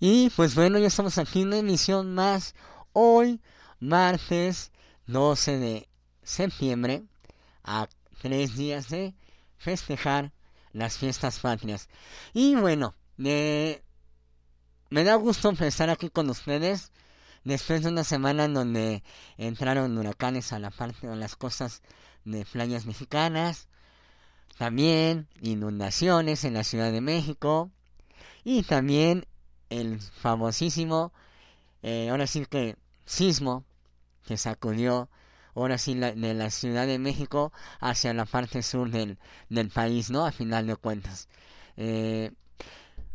Y pues bueno, ya estamos aquí en una emisión más. Hoy, martes 12 de septiembre, a tres días de festejar las fiestas patrias. Y bueno, me da gusto estar aquí con ustedes después de una semana en donde entraron huracanes a la parte de las costas de playas mexicanas, también inundaciones en la Ciudad de México y también el famosísimo, eh, ahora sí que sismo que sacudió ahora sí de la Ciudad de México hacia la parte sur del, del país, ¿no? A final de cuentas. Eh,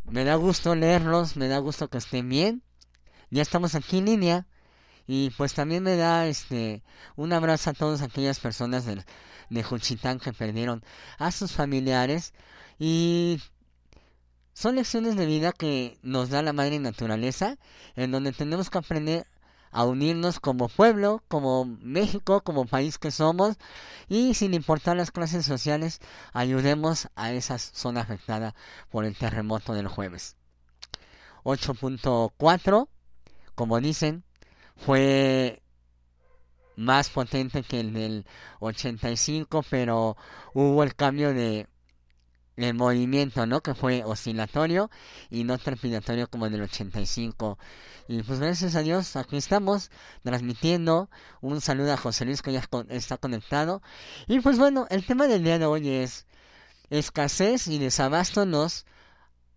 me da gusto leerlos, me da gusto que estén bien. Ya estamos aquí en línea. Y pues también me da este un abrazo a todas aquellas personas de, de Juchitán que perdieron a sus familiares. Y son lecciones de vida que nos da la madre naturaleza, en donde tenemos que aprender a unirnos como pueblo, como México, como país que somos, y sin importar las clases sociales, ayudemos a esa zona afectada por el terremoto del jueves. 8.4, como dicen, fue más potente que el del 85, pero hubo el cambio de el movimiento, ¿no? Que fue oscilatorio y no trepidatorio como en el 85. Y pues gracias a Dios, aquí estamos transmitiendo. Un saludo a José Luis que ya está conectado. Y pues bueno, el tema del día de hoy es escasez y desabasto los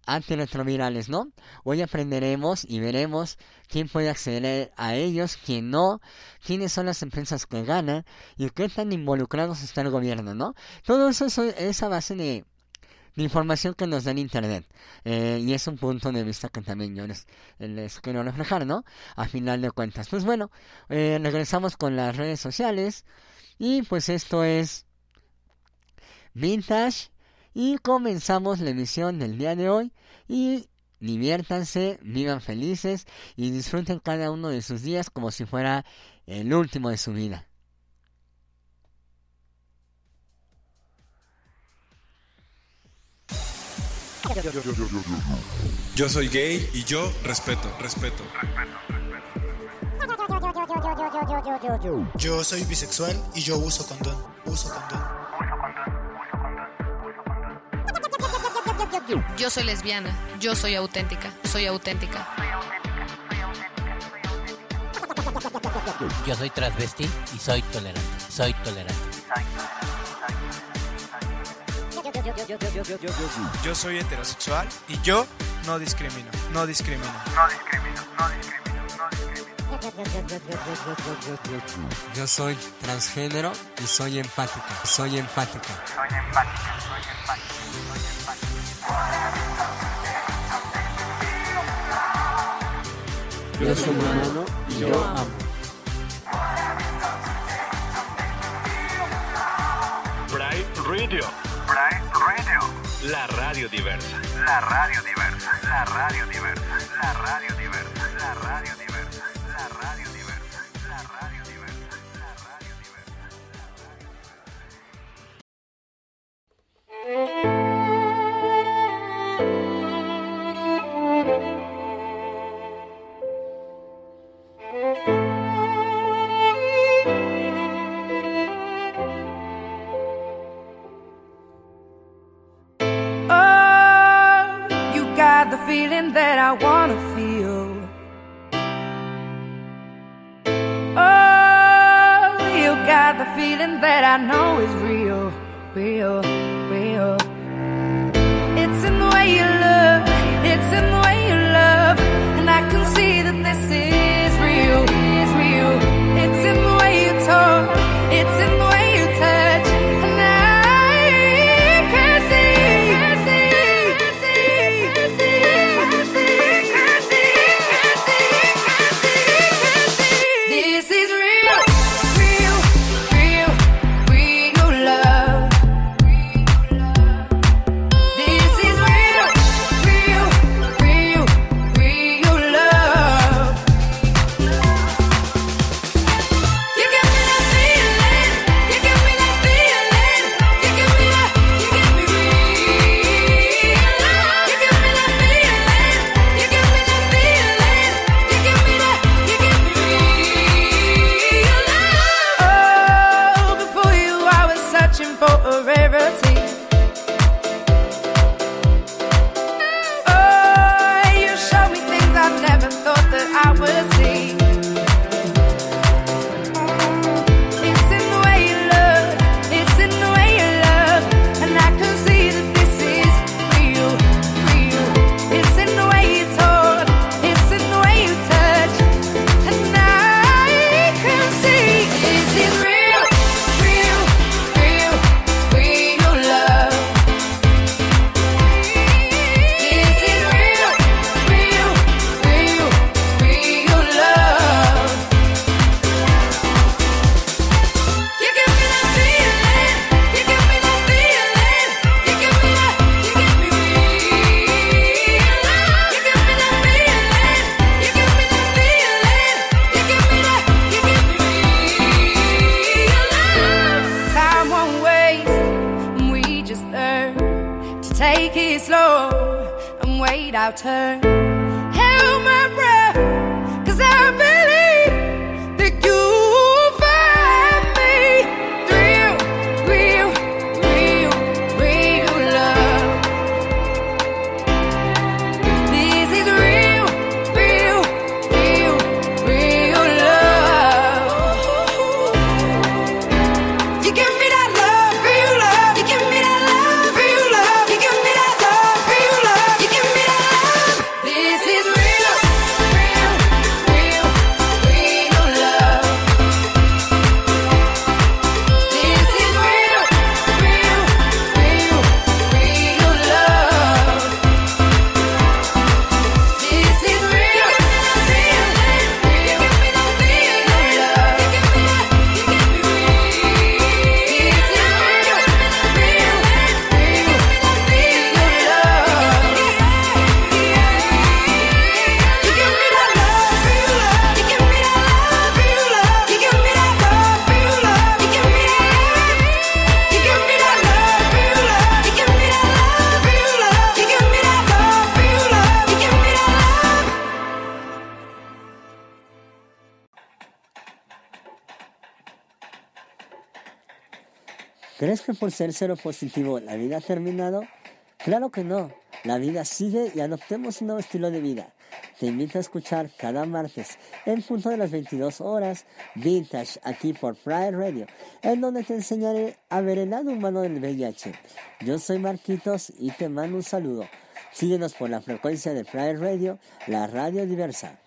antirretrovirales, ¿no? Hoy aprenderemos y veremos quién puede acceder a ellos, quién no, quiénes son las empresas que ganan y qué tan involucrados está el gobierno, ¿no? Todo eso es a base de la información que nos da el Internet. Eh, y es un punto de vista que también yo les, quiero reflejar, ¿no? A final de cuentas. Pues bueno, eh, regresamos con las redes sociales. Y pues esto es Vintage. Y comenzamos la emisión del día de hoy. Y diviértanse, vivan felices y disfruten cada uno de sus días como si fuera el último de su vida. Yo soy gay y yo respeto, respeto. Yo soy bisexual y yo uso condón. Uso condón. Yo soy lesbiana, yo soy auténtica, soy auténtica. Yo soy transvesti y soy tolerante, soy tolerante. Yo soy heterosexual y yo no discrimino, no discrimino. No discrimino, no discrimino, no discrimino. Yo soy transgénero y soy empática, soy empática. Soy empática, soy empática, soy empática. Yo soy humano y yo amo. Bright Radio la radio diversa. La radio diversa. La radio diversa. La radio diversa. La radio diversa. La radio diversa. La radio diversa. La radio diversa. feeling that I wanna feel. Oh, you got the feeling that I know is real, real. ser cero positivo, ¿la vida ha terminado? Claro que no, la vida sigue y adoptemos un nuevo estilo de vida. Te invito a escuchar cada martes, en punto de las 22 horas, Vintage, aquí por Pride Radio, en donde te enseñaré a ver el lado humano del VIH. Yo soy Marquitos y te mando un saludo. Síguenos por la frecuencia de Pride Radio, la radio diversa.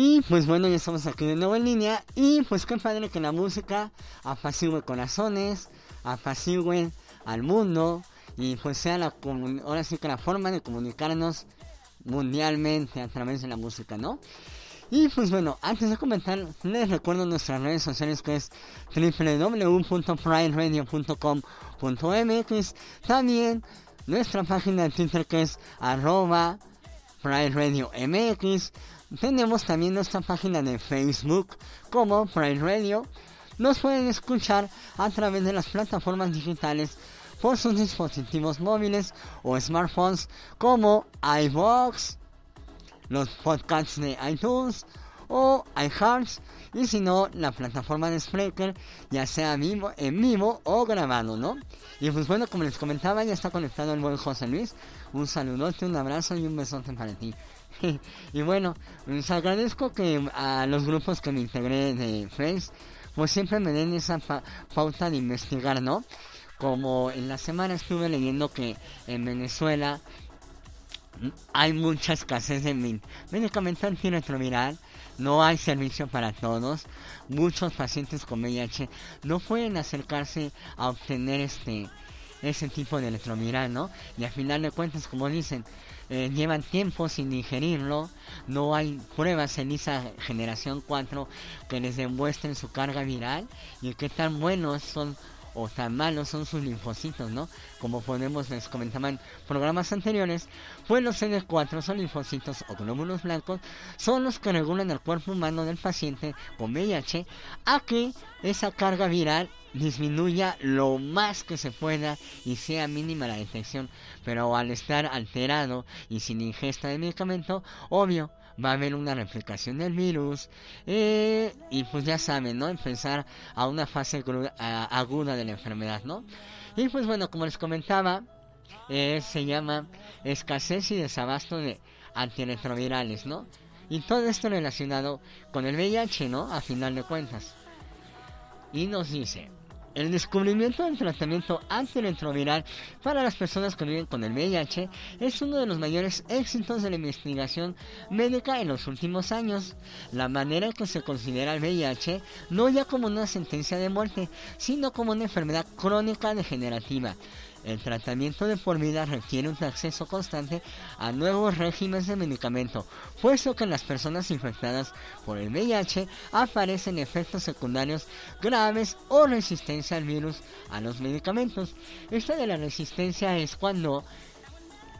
Y pues bueno, ya estamos aquí de nuevo en línea. Y pues qué padre que la música apacigüe corazones, apacigüe al mundo. Y pues sea la ahora sí que la forma de comunicarnos mundialmente a través de la música, ¿no? Y pues bueno, antes de comentar, les recuerdo nuestras redes sociales que es www.prideradio.com.mx También nuestra página de Twitter que es arroba Pride Radio MX. Tenemos también nuestra página de Facebook como Pride Radio. Nos pueden escuchar a través de las plataformas digitales por sus dispositivos móviles o smartphones como iVoox, los podcasts de iTunes o iHearts y si no la plataforma de Spreaker ya sea vivo, en vivo o grabado, ¿no? Y pues bueno, como les comentaba, ya está conectado el buen José Luis. Un saludote, un abrazo y un besote para ti. y bueno, les agradezco que a los grupos que me integré de Face, pues siempre me den esa pa- pauta de investigar, ¿no? Como en la semana estuve leyendo que en Venezuela hay mucha escasez de medicamento antirretroviral, no hay servicio para todos, muchos pacientes con VIH no pueden acercarse a obtener este ese tipo de retroviral, ¿no? Y al final de cuentas, como dicen, eh, llevan tiempo sin digerirlo, no hay pruebas en esa generación 4 que les demuestren su carga viral. Y qué tan buenos son o tan malos son sus linfocitos, ¿no? Como podemos, les comentaba en programas anteriores, pues los CD4 son linfocitos o glóbulos blancos, son los que regulan el cuerpo humano del paciente con VIH a que esa carga viral disminuya lo más que se pueda y sea mínima la detección, pero al estar alterado y sin ingesta de medicamento, obvio, va a haber una replicación del virus eh, y pues ya saben, ¿no? Empezar a una fase aguda de la enfermedad, ¿no? Y pues bueno, como les comentaba, eh, se llama escasez y desabasto de antirretrovirales, ¿no? Y todo esto relacionado con el VIH, ¿no? A final de cuentas. Y nos dice, el descubrimiento del tratamiento antirretroviral para las personas que viven con el VIH es uno de los mayores éxitos de la investigación médica en los últimos años. La manera en que se considera el VIH no ya como una sentencia de muerte, sino como una enfermedad crónica degenerativa. El tratamiento de por vida requiere un acceso constante a nuevos regímenes de medicamento, puesto que en las personas infectadas por el VIH aparecen efectos secundarios graves o resistencia al virus a los medicamentos. Esta de la resistencia es cuando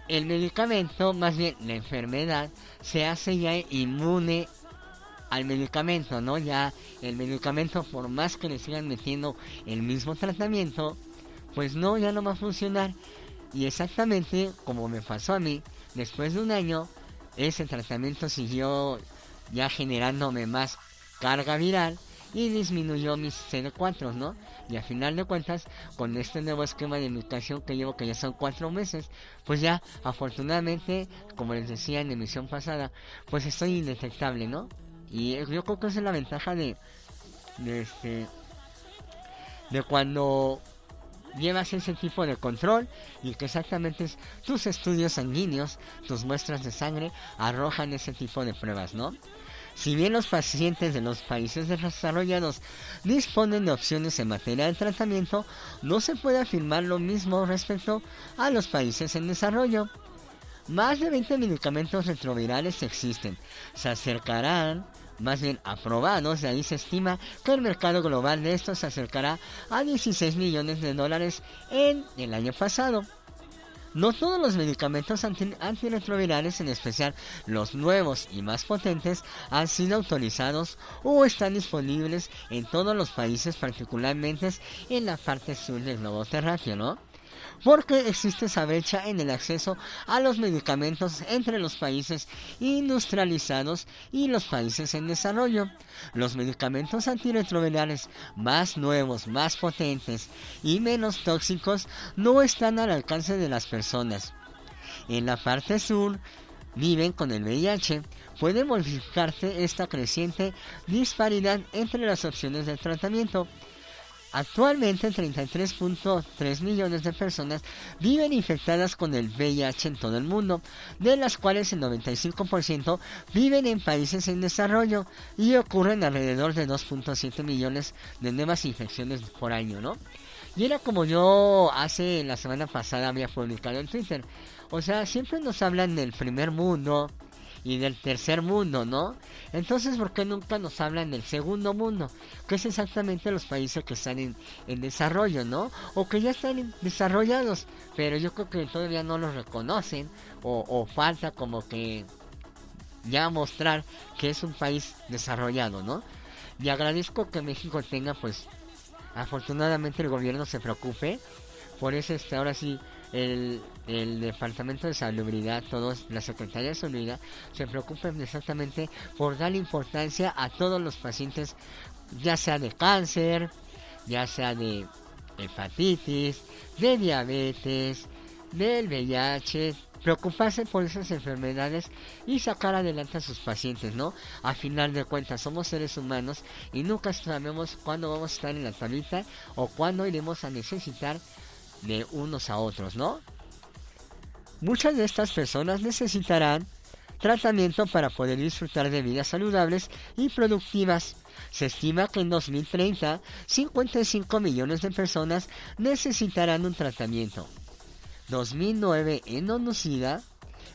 el medicamento, más bien la enfermedad, se hace ya inmune al medicamento, ¿no? Ya el medicamento, por más que le sigan metiendo el mismo tratamiento, pues no, ya no va a funcionar. Y exactamente como me pasó a mí, después de un año, ese tratamiento siguió ya generándome más carga viral y disminuyó mis CD4, ¿no? Y a final de cuentas, con este nuevo esquema de medicación que llevo, que ya son cuatro meses, pues ya, afortunadamente, como les decía en la emisión pasada, pues estoy indetectable, ¿no? Y yo creo que esa es la ventaja de, de este, de cuando llevas ese tipo de control y que exactamente es tus estudios sanguíneos, tus muestras de sangre arrojan ese tipo de pruebas, ¿no? Si bien los pacientes de los países desarrollados disponen de opciones en materia de tratamiento, no se puede afirmar lo mismo respecto a los países en desarrollo. Más de 20 medicamentos retrovirales existen. Se acercarán, más bien aprobados, de ahí se estima que el mercado global de estos se acercará a 16 millones de dólares en el año pasado. No todos los medicamentos anti- antirretrovirales, en especial los nuevos y más potentes, han sido autorizados o están disponibles en todos los países, particularmente en la parte sur del globo terráqueo, ¿no? Porque existe esa brecha en el acceso a los medicamentos entre los países industrializados y los países en desarrollo. Los medicamentos antirretrovirales más nuevos, más potentes y menos tóxicos no están al alcance de las personas. En la parte sur viven con el VIH. Puede modificarse esta creciente disparidad entre las opciones de tratamiento. Actualmente 33.3 millones de personas viven infectadas con el VIH en todo el mundo, de las cuales el 95% viven en países en desarrollo y ocurren alrededor de 2.7 millones de nuevas infecciones por año, ¿no? Y era como yo hace la semana pasada había publicado en Twitter. O sea, siempre nos hablan del primer mundo y del tercer mundo, ¿no? Entonces, ¿por qué nunca nos hablan del segundo mundo? Que es exactamente los países que están en, en desarrollo, ¿no? O que ya están desarrollados, pero yo creo que todavía no los reconocen o, o falta como que ya mostrar que es un país desarrollado, ¿no? Y agradezco que México tenga, pues, afortunadamente el gobierno se preocupe por eso este ahora sí el, el departamento de salubridad todos la secretaría de salubridad se preocupan exactamente por dar importancia a todos los pacientes ya sea de cáncer ya sea de hepatitis de diabetes del VIH preocuparse por esas enfermedades y sacar adelante a sus pacientes, ¿no? A final de cuentas, somos seres humanos y nunca sabemos cuándo vamos a estar en la tablita o cuándo iremos a necesitar de unos a otros, ¿no? Muchas de estas personas necesitarán tratamiento para poder disfrutar de vidas saludables y productivas. Se estima que en 2030 55 millones de personas necesitarán un tratamiento. 2009 en ONU-SIDA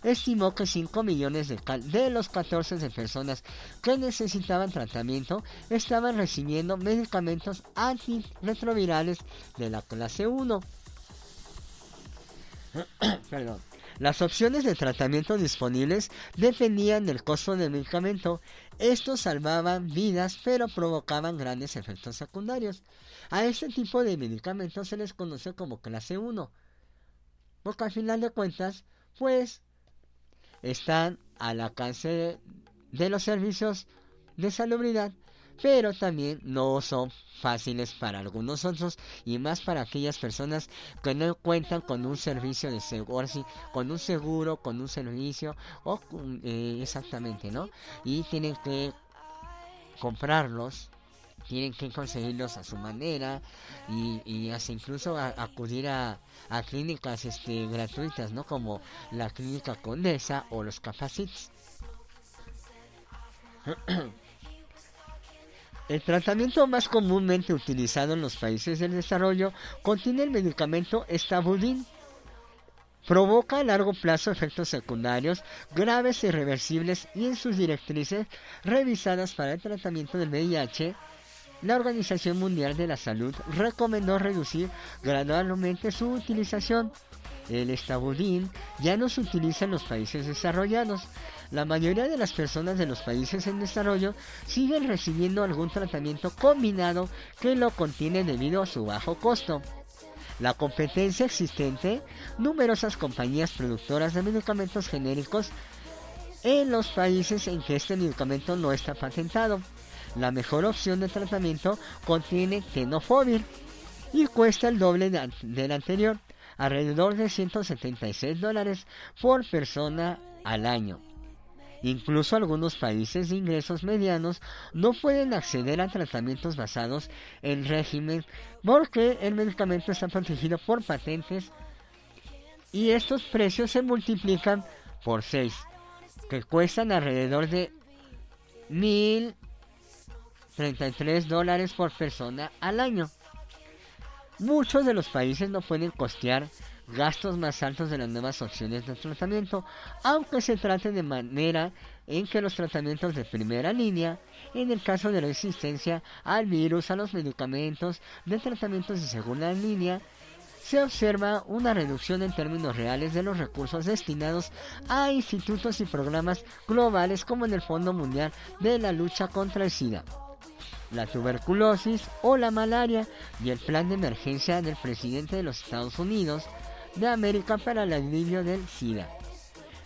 estimó que 5 millones de, de los 14 de personas que necesitaban tratamiento estaban recibiendo medicamentos antirretrovirales de la clase 1. Perdón. Las opciones de tratamiento disponibles dependían del costo del medicamento. Estos salvaban vidas pero provocaban grandes efectos secundarios. A este tipo de medicamentos se les conoce como clase 1. Porque al final de cuentas, pues, están al alcance de, los servicios de salubridad, pero también no son fáciles para algunos otros y más para aquellas personas que no cuentan con un servicio de seguro, con un seguro, con un servicio o eh, exactamente, ¿no? Y tienen que comprarlos tienen que conseguirlos a su manera y, hasta incluso acudir a, a clínicas este, gratuitas, ¿no? Como la clínica Condesa o los Capacits. El tratamiento más comúnmente utilizado en los países del desarrollo contiene el medicamento Estabudin. Provoca a largo plazo efectos secundarios graves e irreversibles y en sus directrices revisadas para el tratamiento del VIH, la Organización Mundial de la Salud recomendó reducir gradualmente su utilización. El estabudín ya no se utiliza en los países desarrollados. La mayoría de las personas de los países en desarrollo siguen recibiendo algún tratamiento combinado que lo contiene debido a su bajo costo. La competencia existente, numerosas compañías productoras de medicamentos genéricos en los países en que este medicamento no está patentado. La mejor opción de tratamiento contiene tenofovir y cuesta el doble del anterior, alrededor de 176 dólares por persona al año. Incluso algunos países de ingresos medianos no pueden acceder a tratamientos basados en régimen porque el medicamento está protegido por patentes y estos precios se multiplican por 6, que cuestan alrededor de 1.033 dólares por persona al año. Muchos de los países no pueden costear gastos más altos de las nuevas opciones de tratamiento, aunque se trate de manera en que los tratamientos de primera línea, en el caso de resistencia al virus, a los medicamentos, de tratamientos de segunda línea, se observa una reducción en términos reales de los recursos destinados a institutos y programas globales como en el Fondo Mundial de la Lucha contra el SIDA la tuberculosis o la malaria y el plan de emergencia del presidente de los Estados Unidos de América para el alivio del SIDA.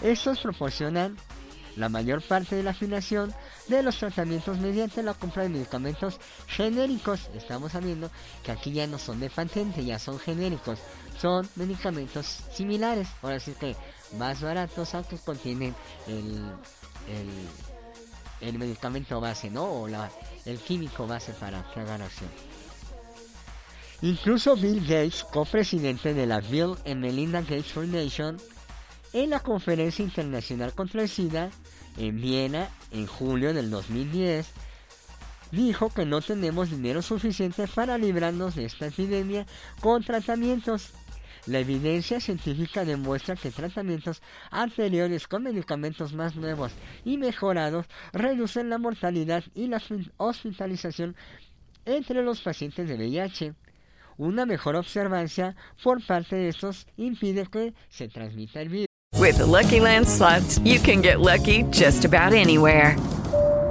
Estos proporcionan la mayor parte de la afinación de los tratamientos mediante la compra de medicamentos genéricos. Estamos sabiendo que aquí ya no son de patente, ya son genéricos. Son medicamentos similares, ahora sí que más baratos, aunque contienen el, el, el medicamento base, ¿no? O la, el químico base para que hagan acción. Incluso Bill Gates, copresidente de la Bill and Melinda Gates Foundation, en la Conferencia Internacional contra el SIDA en Viena en julio del 2010, dijo que no tenemos dinero suficiente para librarnos de esta epidemia con tratamientos. La evidencia científica demuestra que tratamientos anteriores con medicamentos más nuevos y mejorados reducen la mortalidad y la hospi- hospitalización entre los pacientes de VIH. Una mejor observancia por parte de estos impide que se transmita el virus. With the Lucky Land you can get lucky just about anywhere.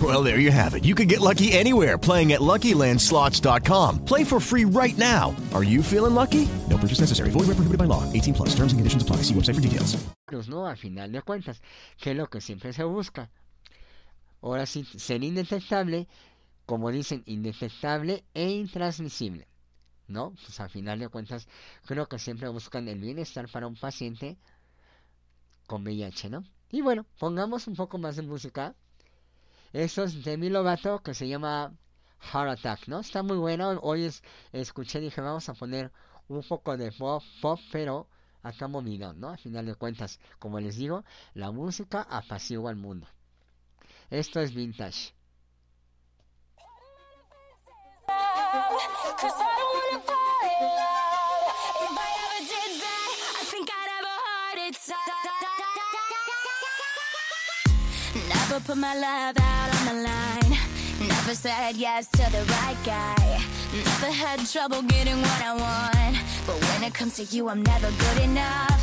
Well, there you have it. You can get lucky anywhere playing at LuckyLandSlots.com. Play for free right now. Are you feeling lucky? No purchase necessary. Void where prohibited by law. 18 plus. Terms and conditions apply. See website for details. ¿no? Al final de cuentas, que lo que siempre se busca. Ahora sí, ser indetectable, como dicen, indetectable e intransmisible. ¿No? Pues al final de cuentas, creo que siempre buscan el bienestar para un paciente con VIH, ¿no? Y bueno, pongamos un poco más de música. Esto es Demi Lovato, que se llama Heart Attack, ¿no? Está muy bueno. Hoy es, escuché, dije, vamos a poner un poco de pop, pop pero acá movido, ¿no? Al final de cuentas, como les digo, la música apacigua al mundo. Esto es vintage. Never put my love out on the line. Never said yes to the right guy. Never had trouble getting what I want. But when it comes to you, I'm never good enough.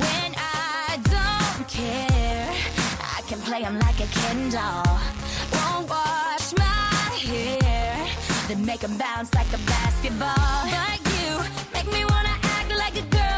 When I don't care, I can play 'em like a Ken doll. Won't wash my hair, then make 'em bounce like a basketball. But you make me wanna act like a girl,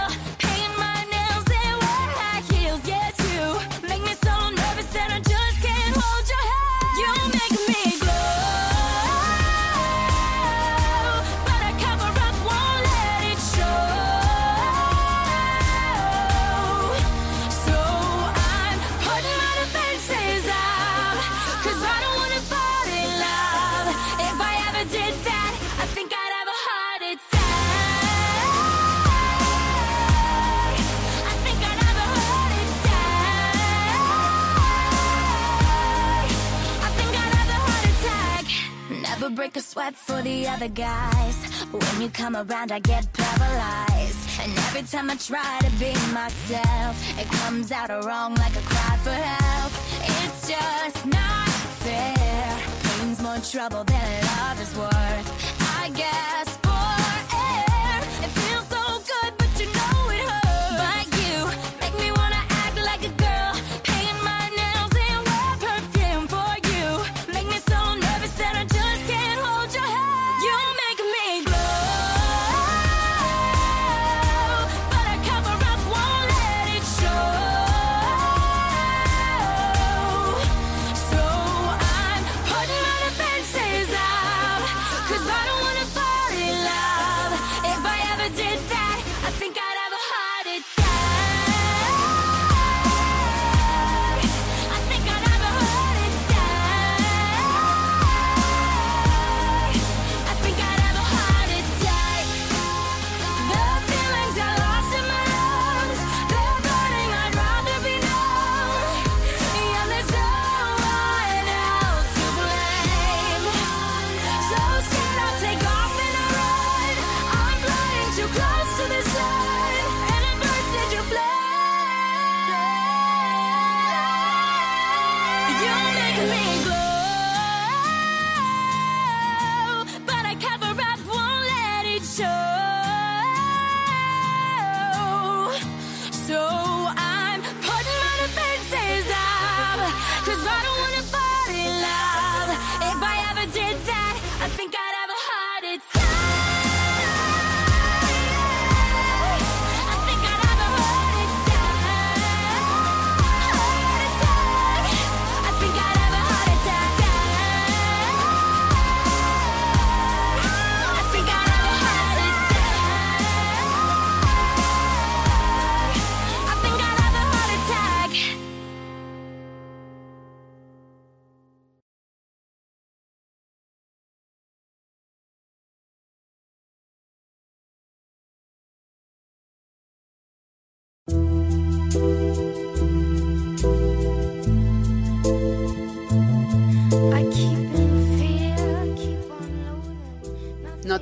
sweat for the other guys. When you come around, I get paralyzed. And every time I try to be myself, it comes out wrong like a cry for help. It's just not fair. Pain's more trouble than love is worth. I guess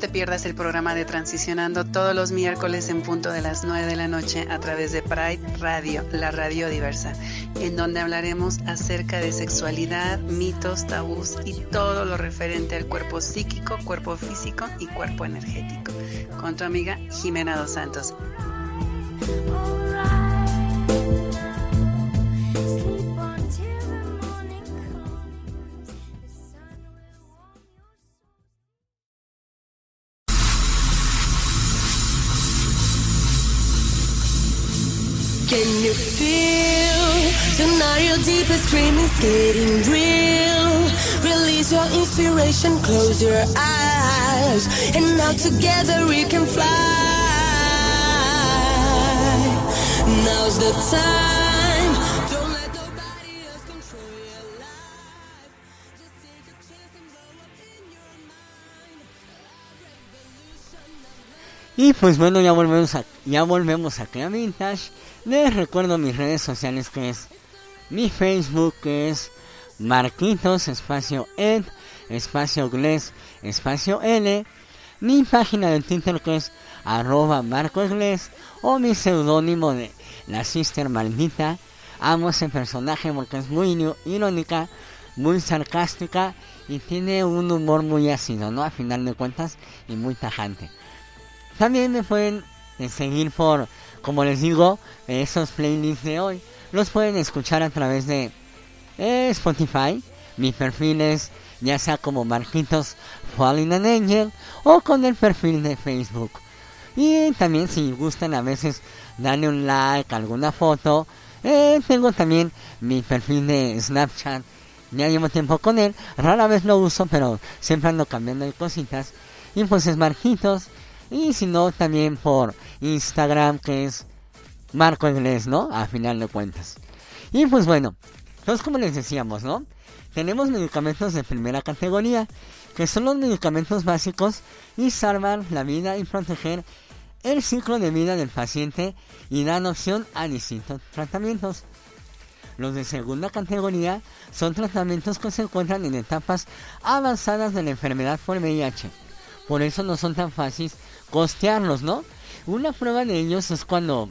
te pierdas el programa de Transicionando todos los miércoles en punto de las 9 de la noche a través de Pride Radio, la radio diversa, en donde hablaremos acerca de sexualidad, mitos, tabús y todo lo referente al cuerpo psíquico, cuerpo físico y cuerpo energético. Con tu amiga Jimena Dos Santos. You feel tonight your deepest dream is getting real? Release your inspiration, close your eyes, and now together we can fly. Now's the time. Don't let nobody else control your life. And. Y pues bueno, ya volvemos a, ya volvemos a Crea Vintage. Les recuerdo mis redes sociales que es mi Facebook que es Marquitos espacio Ed espacio Gles espacio L. Mi página de Twitter que es arroba Marcos Gles o mi seudónimo de la Sister Maldita. Amo ese personaje porque es muy irónica, muy sarcástica y tiene un humor muy ácido, ¿no? A final de cuentas y muy tajante. También me pueden eh, seguir por, como les digo, esos playlists de hoy. Los pueden escuchar a través de eh, Spotify. Mi perfil es ya sea como Marquitos Falling an Angel o con el perfil de Facebook. Y también si gustan a veces darle un like alguna foto. eh, tengo también mi perfil de Snapchat. Ya llevo tiempo con él. Rara vez lo uso, pero siempre ando cambiando de cositas. Y pues es Marquitos. Y si no, también por Instagram, que es Marco Inglés, ¿no? A final de cuentas. Y pues bueno, entonces como les decíamos, ¿no? Tenemos medicamentos de primera categoría, que son los medicamentos básicos y salvan la vida y proteger el ciclo de vida del paciente y dan opción a distintos tratamientos. Los de segunda categoría son tratamientos que se encuentran en etapas avanzadas de la enfermedad por VIH. Por eso no son tan fáciles costearlos, ¿no? Una prueba de ellos es cuando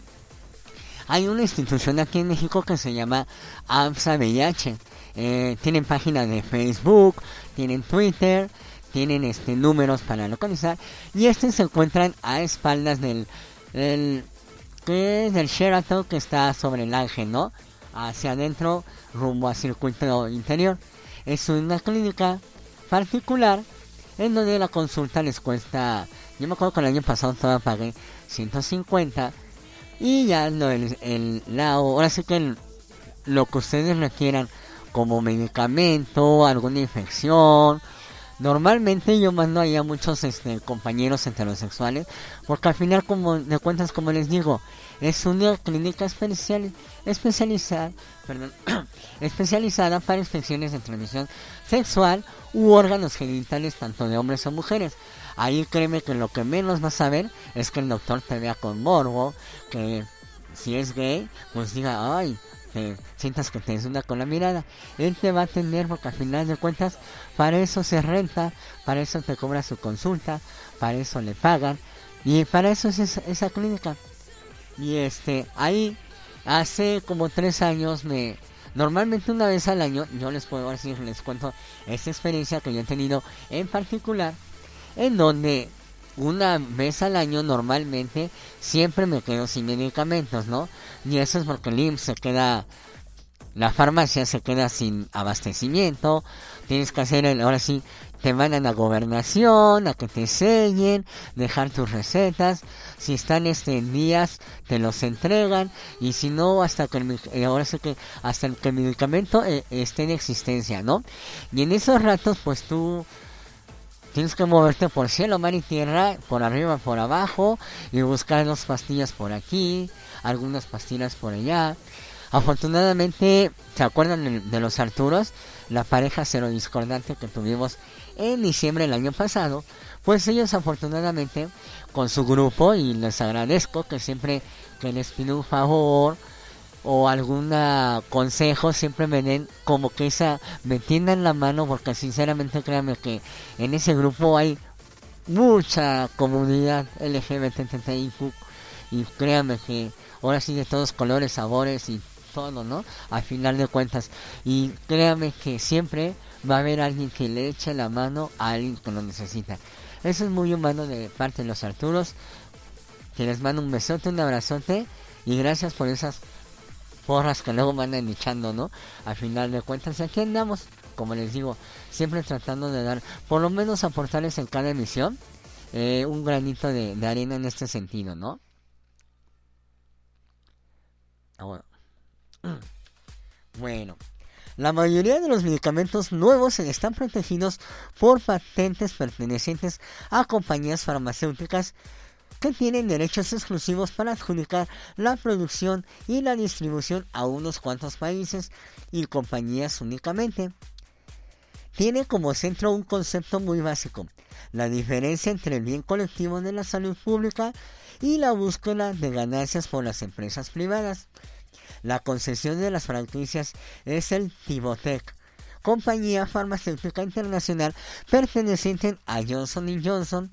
hay una institución aquí en México que se llama AMSA VIH. Eh, tienen página de Facebook, tienen Twitter, tienen este números para localizar y estos se encuentran a espaldas del del, es del Sheraton que está sobre el Ángel, ¿no? Hacia adentro, rumbo al circuito interior. Es una clínica particular en donde la consulta les cuesta, yo me acuerdo que el año pasado todavía pagué 150 y ya lo, el, el- la, ahora sí que lo que ustedes requieran como medicamento, alguna infección. Normalmente yo mando ahí a muchos este, compañeros heterosexuales, porque al final, como de cuentas, como les digo, es una clínica especial, especializada, perdón, especializada para infecciones de transmisión sexual u órganos genitales tanto de hombres o mujeres. Ahí créeme que lo que menos vas a ver es que el doctor te vea con morbo, que si es gay, pues diga, ay, que sientas que te desnuda con la mirada. Él te va a atender porque al final de cuentas, para eso se renta, para eso te cobra su consulta, para eso le pagan, y para eso es esa, esa clínica. Y este, ahí, hace como tres años me... Normalmente una vez al año, yo les puedo decir, les cuento esta experiencia que yo he tenido en particular, en donde una vez al año normalmente siempre me quedo sin medicamentos, ¿no? Y eso es porque el IMSS se queda, la farmacia se queda sin abastecimiento, tienes que hacer el, ahora sí, te mandan a gobernación, a que te sellen, dejar tus recetas, si están este en días, te los entregan, y si no, hasta que el, eh, ahora sí que, hasta que el medicamento eh, esté en existencia, ¿no? Y en esos ratos, pues tú, Tienes que moverte por cielo, mar y tierra, por arriba, por abajo, y buscar dos pastillas por aquí, algunas pastillas por allá. Afortunadamente, ¿se acuerdan de- los Arturos? La pareja cero discordante que tuvimos en diciembre del año pasado. Pues ellos afortunadamente, con su grupo, y les agradezco que siempre que les pido un favor, o algún consejo siempre me den como que esa me tiendan la mano porque sinceramente créanme que en ese grupo hay mucha comunidad LGBTIQ y créanme que ahora sí de todos colores, sabores y todo, ¿no? Al final de cuentas. Y créanme que siempre va a haber alguien que le eche la mano a alguien que lo necesita. Eso es muy humano de parte de los Arturos. Que les mando un besote, un abrazote. Y gracias por esas porras que luego van echando, ¿no? Al final de cuentas, aquí andamos, como les digo, siempre tratando de dar, por lo menos aportarles en cada emisión, eh, un granito de, de arena en este sentido, ¿no? Ah, bueno. Bueno, la mayoría de los medicamentos nuevos están protegidos por patentes pertenecientes a compañías farmacéuticas que tienen derechos exclusivos para adjudicar la producción y la distribución a unos cuantos países y compañías únicamente. Tiene como centro un concepto muy básico, la diferencia entre el bien colectivo de la salud pública y la búsqueda de ganancias por las empresas privadas. La concesión de las franquicias es el Tibotec, compañía farmacéutica internacional perteneciente a Johnson Johnson,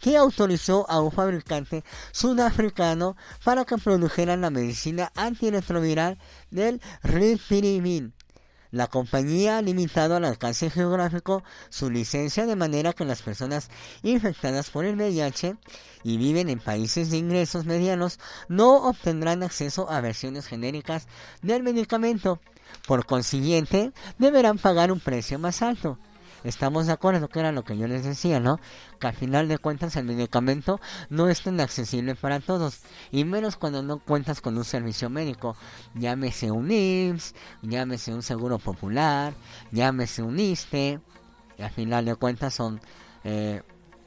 que autorizó a un fabricante sudafricano para que produjera la medicina antirretroviral del Ripirimil. La compañía ha limitado al alcance geográfico su licencia de manera que las personas infectadas por el VIH y viven en países de ingresos medianos no obtendrán acceso a versiones genéricas del medicamento. Por consiguiente, deberán pagar un precio más alto. Estamos de acuerdo que era lo que yo les decía, ¿no? Que al final de cuentas el medicamento no es tan accesible para todos. Y menos cuando no cuentas con un servicio médico. Llámese un IMSS, llámese un seguro popular, llámese un ISTE. Y al final de cuentas son... Eh,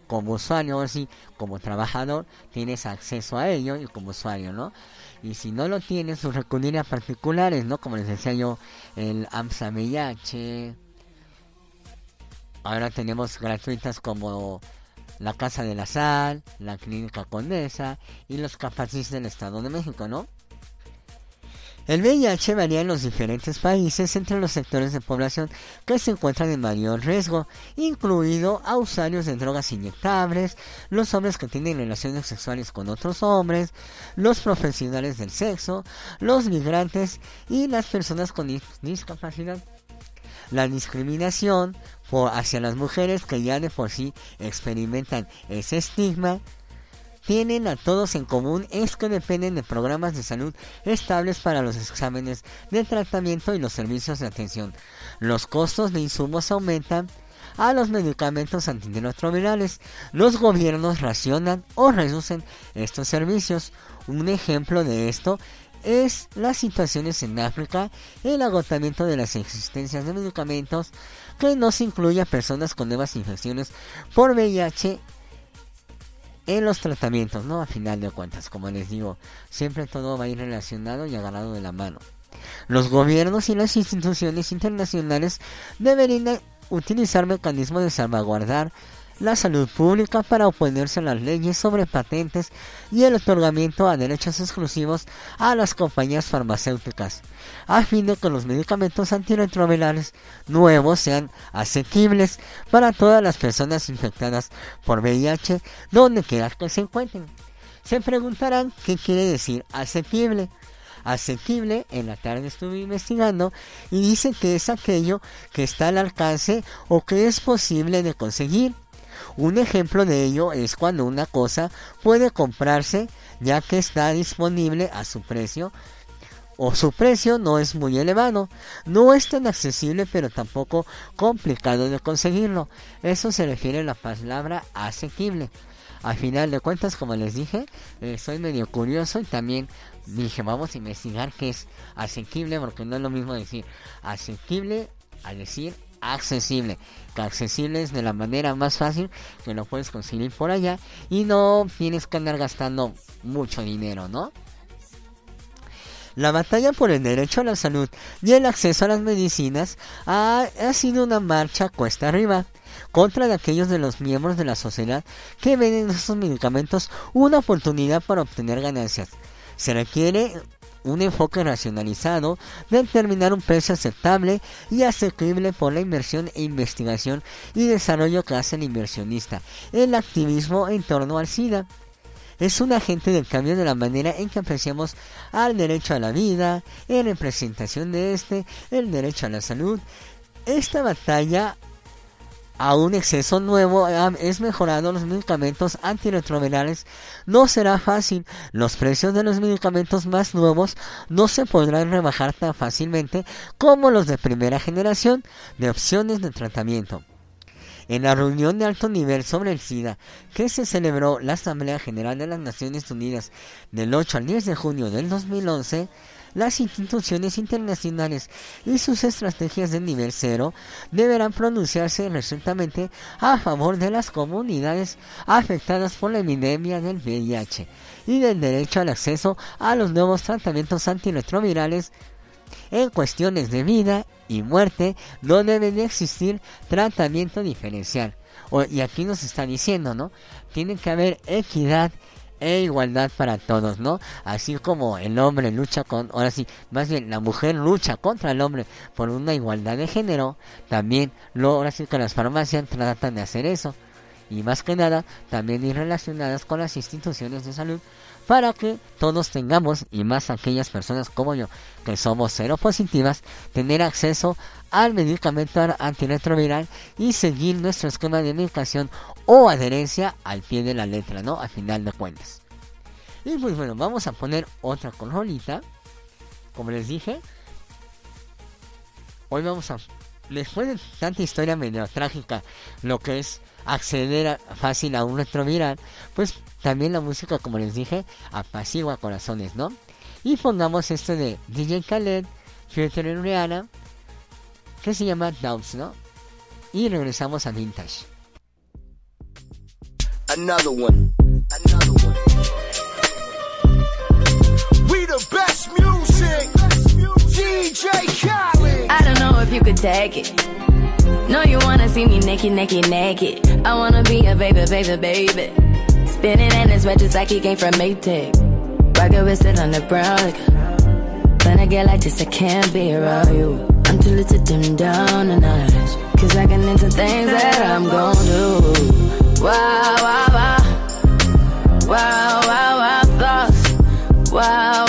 como usuario, o sí, como trabajador, tienes acceso a ello y como usuario, ¿no? Y si no lo tienes, sus recurrir particulares, ¿no? Como les decía yo, el AMSA VIH, Ahora tenemos gratuitas como la Casa de la Sal, la Clínica Condesa y los Capacis del Estado de México, ¿no? El VIH varía en los diferentes países entre los sectores de población que se encuentran en mayor riesgo, incluido a usuarios de drogas inyectables, los hombres que tienen relaciones sexuales con otros hombres, los profesionales del sexo, los migrantes y las personas con dis- discapacidad. La discriminación por, hacia las mujeres que ya de por sí experimentan ese estigma tienen a todos en común es que dependen de programas de salud estables para los exámenes de tratamiento y los servicios de atención. Los costos de insumos aumentan a los medicamentos antirretrovirales. Los gobiernos racionan o reducen estos servicios. Un ejemplo de esto es las situaciones en África, el agotamiento de las existencias de medicamentos que no se incluye a personas con nuevas infecciones por VIH en los tratamientos, ¿no? A final de cuentas, como les digo, siempre todo va a ir relacionado y agarrado de la mano. Los gobiernos y las instituciones internacionales deberían de utilizar mecanismos de salvaguardar la salud pública para oponerse a las leyes sobre patentes y el otorgamiento a derechos exclusivos a las compañías farmacéuticas, a fin de que los medicamentos antirretrovirales nuevos sean asequibles para todas las personas infectadas por VIH donde quiera que se encuentren. Se preguntarán qué quiere decir asequible. Asequible, en la tarde estuve investigando y dice que es aquello que está al alcance o que es posible de conseguir. Un ejemplo de ello es cuando una cosa puede comprarse ya que está disponible a su precio o su precio no es muy elevado. No es tan accesible pero tampoco complicado de conseguirlo. Eso se refiere a la palabra asequible. Al final de cuentas, como les dije, eh, soy medio curioso y también dije, vamos a investigar qué es asequible, porque no es lo mismo decir asequible a decir accesible. Que accesible es de la manera más fácil que lo puedes conseguir por allá y no tienes que andar gastando mucho dinero, ¿no? La batalla por el derecho a la salud y el acceso a las medicinas ha, sido una marcha cuesta arriba contra aquellos de los miembros de la sociedad que ven en estos medicamentos una oportunidad para obtener ganancias. Se requiere un enfoque racionalizado, determinar un precio aceptable y asequible por la inversión e investigación y desarrollo que hace el inversionista, el activismo en torno al SIDA. Es un agente del cambio de la manera en que apreciamos al derecho a la vida, en representación de este, el derecho a la salud. Esta batalla a un exceso nuevo es mejorado los medicamentos antirretrovirales no será fácil. Los precios de los medicamentos más nuevos no se podrán rebajar tan fácilmente como los de primera generación de opciones de tratamiento. En la reunión de alto nivel sobre el SIDA que se celebró la Asamblea General de las Naciones Unidas del 8 al 10 de junio del 2011, las instituciones internacionales y sus estrategias de nivel cero deberán pronunciarse resueltamente a favor de las comunidades afectadas por la epidemia del VIH y del derecho al acceso a los nuevos tratamientos antirretrovirales en cuestiones de vida y muerte no debe de existir tratamiento diferencial. Y aquí nos está diciendo, ¿no? Tiene que haber equidad e igualdad para todos, ¿no? Así como el hombre lucha con, ahora sí, más bien la mujer lucha contra el hombre por una igualdad de género, también lo, ahora sí que las farmacias tratan de hacer eso. Y más que nada, también ir relacionadas con las instituciones de salud para que todos tengamos, y más aquellas personas como yo, que somos cero positivas, tener acceso al medicamento antirretroviral y seguir nuestro esquema de medicación o adherencia al pie de la letra, ¿no? Al final de cuentas. Y pues bueno, vamos a poner otra conjolita. Como les dije, hoy vamos a, después de tanta historia medio trágica, lo que es acceder a- fácil a un retroviral, pues también la música, como les dije, apacigua corazones, ¿no? Y pongamos este de DJ Khaled, featuring Rihanna, que se llama Doubts, ¿no? Y regresamos a Vintage. Another one. Another one. We the best music. DJ Khaled. I don't know if you could take it. No, you wanna see me naked, naked, naked. I wanna be a baby, baby, baby. Spinning in his red just like he came from Maytag. Rocket with it on the brown. Like, when I get like this, I can't be around you. I'm too little to dim down the night. Cause I get into things that I'm gon' do. Wow, wow, wow. Wow, wow, wow, thoughts. Wow.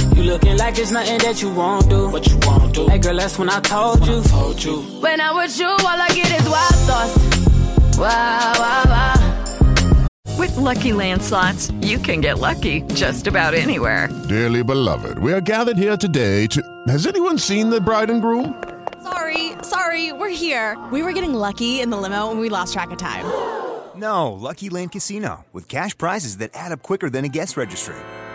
You looking like it's nothing that you won't do. What you won't do. Hey girl, that's when I told you. Told you. When I'm with you, all I get is wild thoughts. Wow, wow, wow. With Lucky Land slots, you can get lucky just about anywhere. Dearly beloved, we are gathered here today to. Has anyone seen the bride and groom? Sorry, sorry, we're here. We were getting lucky in the limo and we lost track of time. No, Lucky Land Casino, with cash prizes that add up quicker than a guest registry.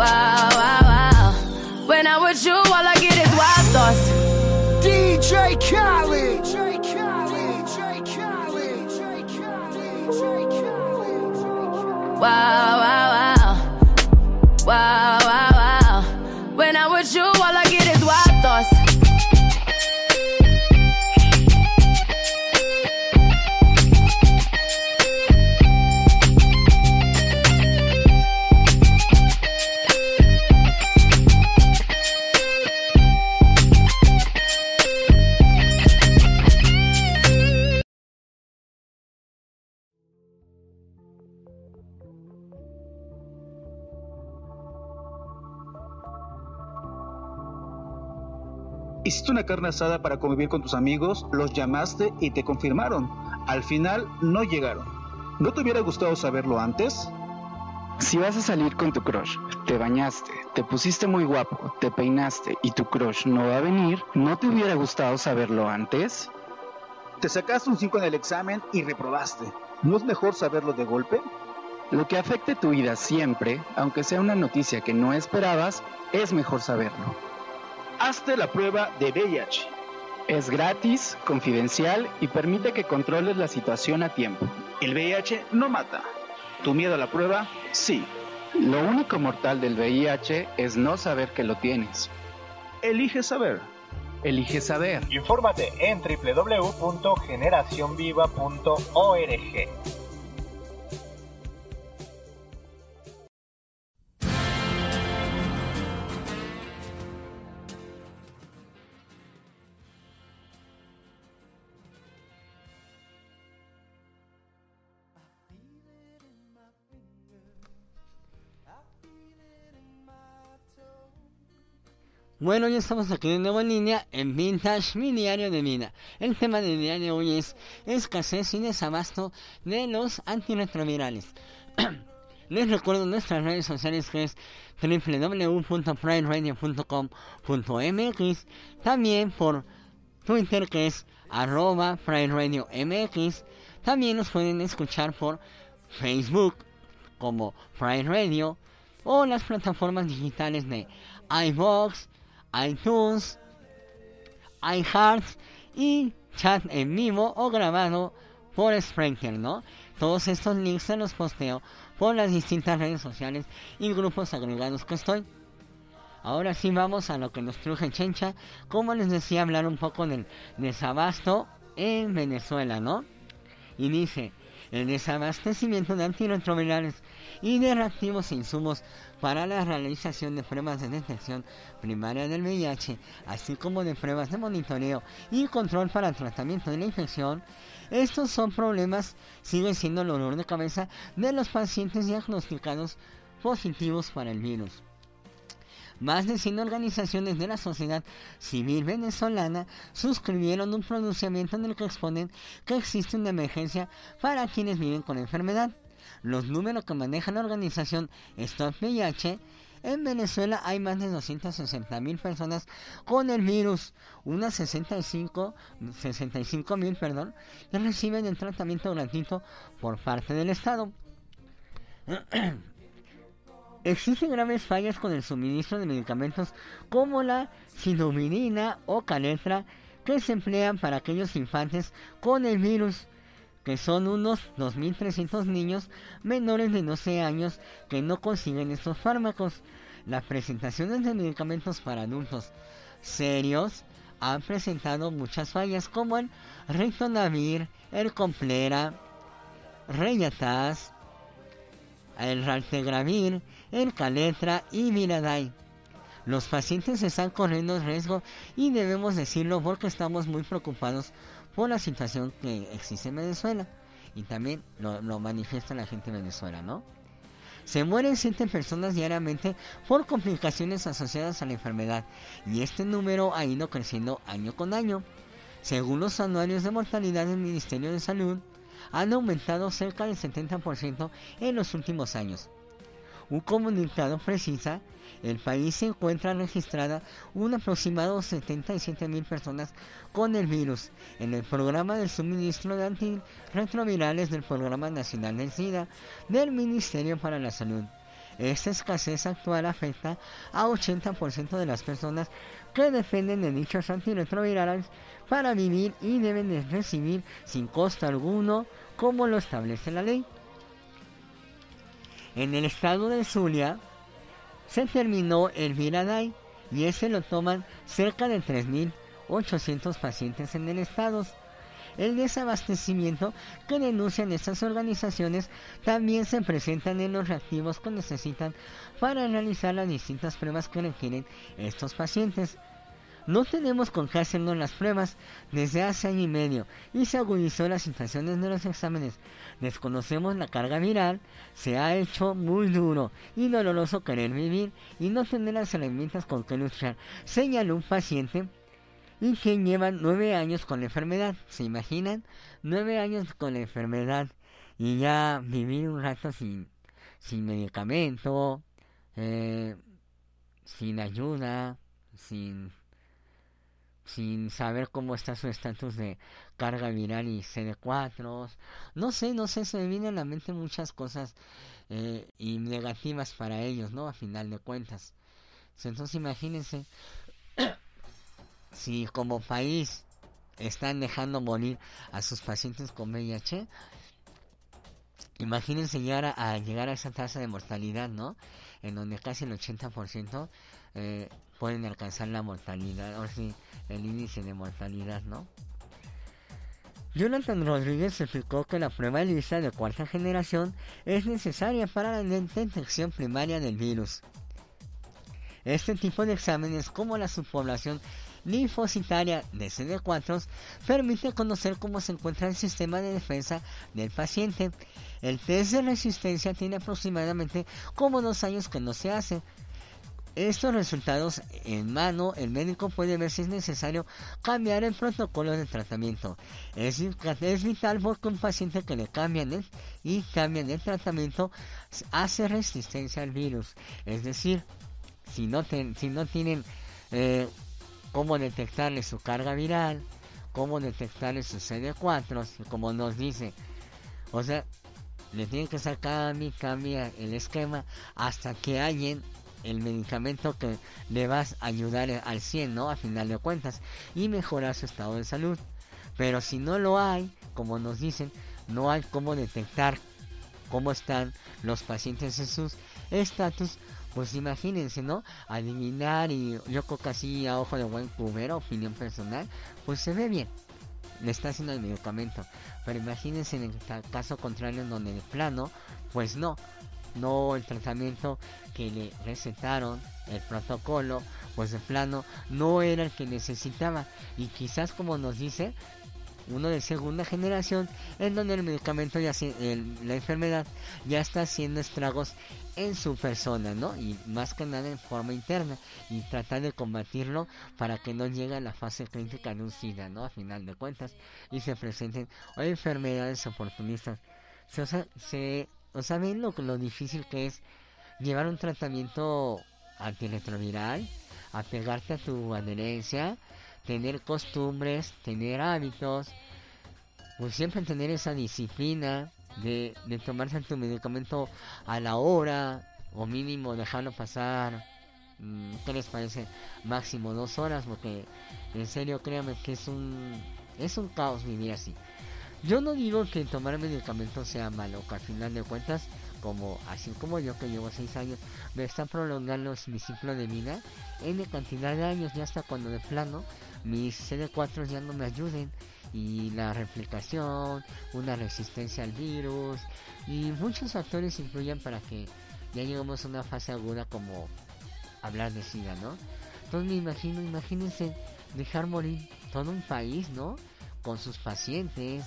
Wow, wow, wow. When I'm with you, all I get is wild thoughts. DJ Khaled. Wow, wow, wow. Hiciste una carne asada para convivir con tus amigos, los llamaste y te confirmaron. Al final no llegaron. ¿No te hubiera gustado saberlo antes? Si vas a salir con tu crush, te bañaste, te pusiste muy guapo, te peinaste y tu crush no va a venir, ¿no te hubiera gustado saberlo antes? Te sacaste un 5 en el examen y reprobaste. ¿No es mejor saberlo de golpe? Lo que afecte tu vida siempre, aunque sea una noticia que no esperabas, es mejor saberlo. Hazte la prueba de VIH. Es gratis, confidencial y permite que controles la situación a tiempo. El VIH no mata. Tu miedo a la prueba, sí. Lo único mortal del VIH es no saber que lo tienes. Elige saber. Elige saber. Infórmate en www.generacionviva.org. Bueno, ya estamos aquí de nuevo en línea en Vintage, mi diario de vida. El tema del día de hoy es escasez y desabasto de los antirretrovirales. Les recuerdo nuestras redes sociales que es www.prideradio.com.mx También por Twitter que es arroba MX También nos pueden escuchar por Facebook como Pride Radio o las plataformas digitales de iVoox, iTunes, iHeart y chat en vivo o grabado por Spreaker, ¿no? Todos estos links se los posteo por las distintas redes sociales y grupos agregados que estoy. Ahora sí vamos a lo que nos truje Chencha. Como les decía, hablar un poco del desabasto en Venezuela, ¿no? Y dice, el desabastecimiento de antirretrovirales y de reactivos e insumos para la realización de pruebas de detección primaria del VIH, así como de pruebas de monitoreo y control para el tratamiento de la infección, estos son problemas, siguen siendo el dolor de cabeza de los pacientes diagnosticados positivos para el virus. Más de 100 organizaciones de la sociedad civil venezolana suscribieron un pronunciamiento en el que exponen que existe una emergencia para quienes viven con la enfermedad. Los números que maneja la organización Stop VIH en Venezuela hay más de 260 mil personas con el virus, unas 65 mil perdón, que reciben el tratamiento gratuito por parte del Estado. Existen graves fallas con el suministro de medicamentos como la sinuvirina o canetra que se emplean para aquellos infantes con el virus, que son unos 2.300 niños menores de 12 años que no consiguen estos fármacos. Las presentaciones de medicamentos para adultos serios han presentado muchas fallas como el Ritonavir, el Complera, Reyatas, el Raltegravir, el Caletra y Miraday. Los pacientes están corriendo riesgo y debemos decirlo porque estamos muy preocupados por la situación que existe en Venezuela. Y también lo, lo manifiesta la gente de Venezuela, ¿no? Se mueren 7 personas diariamente por complicaciones asociadas a la enfermedad y este número ha ido creciendo año con año. Según los anuarios de mortalidad del Ministerio de Salud, han aumentado cerca del 70% en los últimos años. Un comunicado precisa, el país se encuentra registrada un aproximado 77 mil personas con el virus en el programa de suministro de antirretrovirales del Programa Nacional del SIDA del Ministerio para la Salud. Esta escasez actual afecta a 80% de las personas que dependen de dichos antirretrovirales para vivir y deben de recibir sin costo alguno como lo establece la ley. En el estado de Zulia se terminó el Viraday y ese lo toman cerca de 3.800 pacientes en el estado. El desabastecimiento que denuncian estas organizaciones también se presentan en los reactivos que necesitan para realizar las distintas pruebas que requieren estos pacientes. No tenemos con qué hacernos las pruebas desde hace año y medio y se agudizó las situaciones de los exámenes. Desconocemos la carga viral, se ha hecho muy duro y doloroso querer vivir y no tener las herramientas con que luchar, señaló un paciente y que lleva nueve años con la enfermedad. ¿Se imaginan? Nueve años con la enfermedad y ya vivir un rato sin, sin medicamento, eh, sin ayuda, sin sin saber cómo está su estatus de carga viral y CD4. No sé, no sé, se me vienen a la mente muchas cosas eh, y negativas para ellos, ¿no? A final de cuentas. Entonces imagínense si como país están dejando morir a sus pacientes con VIH, imagínense llegar a, llegar a esa tasa de mortalidad, ¿no? En donde casi el 80% eh, pueden alcanzar la mortalidad, o sí, el índice de mortalidad, ¿no? Jonathan Rodríguez explicó que la prueba ELISA de cuarta generación es necesaria para la detección primaria del virus. Este tipo de exámenes, como la subpoblación linfocitaria de CD4, permite conocer cómo se encuentra el sistema de defensa del paciente. El test de resistencia tiene aproximadamente como dos años que no se hace, estos resultados en mano, el médico puede ver si es necesario cambiar el protocolo de tratamiento. Es, es vital porque un paciente que le cambian el, y cambian el tratamiento hace resistencia al virus. Es decir, si no, ten, si no tienen eh, cómo detectarle su carga viral, cómo detectarle su CD4, como nos dice, o sea, le tienen que sacar cambia el esquema hasta que alguien el medicamento que le vas a ayudar al 100, ¿no? A final de cuentas y mejorar su estado de salud. Pero si no lo hay, como nos dicen, no hay cómo detectar cómo están los pacientes en sus estatus, pues imagínense, ¿no? Adivinar y yo creo que así a ojo de buen cubero, opinión personal, pues se ve bien. Le está haciendo el medicamento. Pero imagínense en el caso contrario en donde de plano, pues no, no el tratamiento que le recetaron, el protocolo, pues de plano no era el que necesitaba. Y quizás como nos dice, uno de segunda generación, en donde el medicamento ya se, el, la enfermedad ya está haciendo estragos en su persona, ¿no? Y más que nada en forma interna y tratar de combatirlo para que no llegue a la fase crítica de un SIDA, ¿no? A final de cuentas y se presenten enfermedades oportunistas. Se, o sea, se o saben lo, lo difícil que es llevar un tratamiento antirretroviral, apegarte a tu adherencia, tener costumbres, tener hábitos, pues siempre tener esa disciplina de, de tomarse tu medicamento a la hora o mínimo dejarlo pasar. mm, ¿Qué les parece? Máximo dos horas, porque en serio créanme que es un es un caos vivir así. Yo no digo que tomar medicamentos sea malo, que al final de cuentas, como así como yo que llevo 6 años, me está prolongando mi ciclo de vida en cantidad de años, ya hasta cuando de plano mis CD4 ya no me ayuden y la replicación, una resistencia al virus y muchos factores influyen para que ya lleguemos a una fase aguda como hablar de SIDA, ¿no? Entonces me imagino, imagínense dejar morir todo un país, ¿no? Con sus pacientes.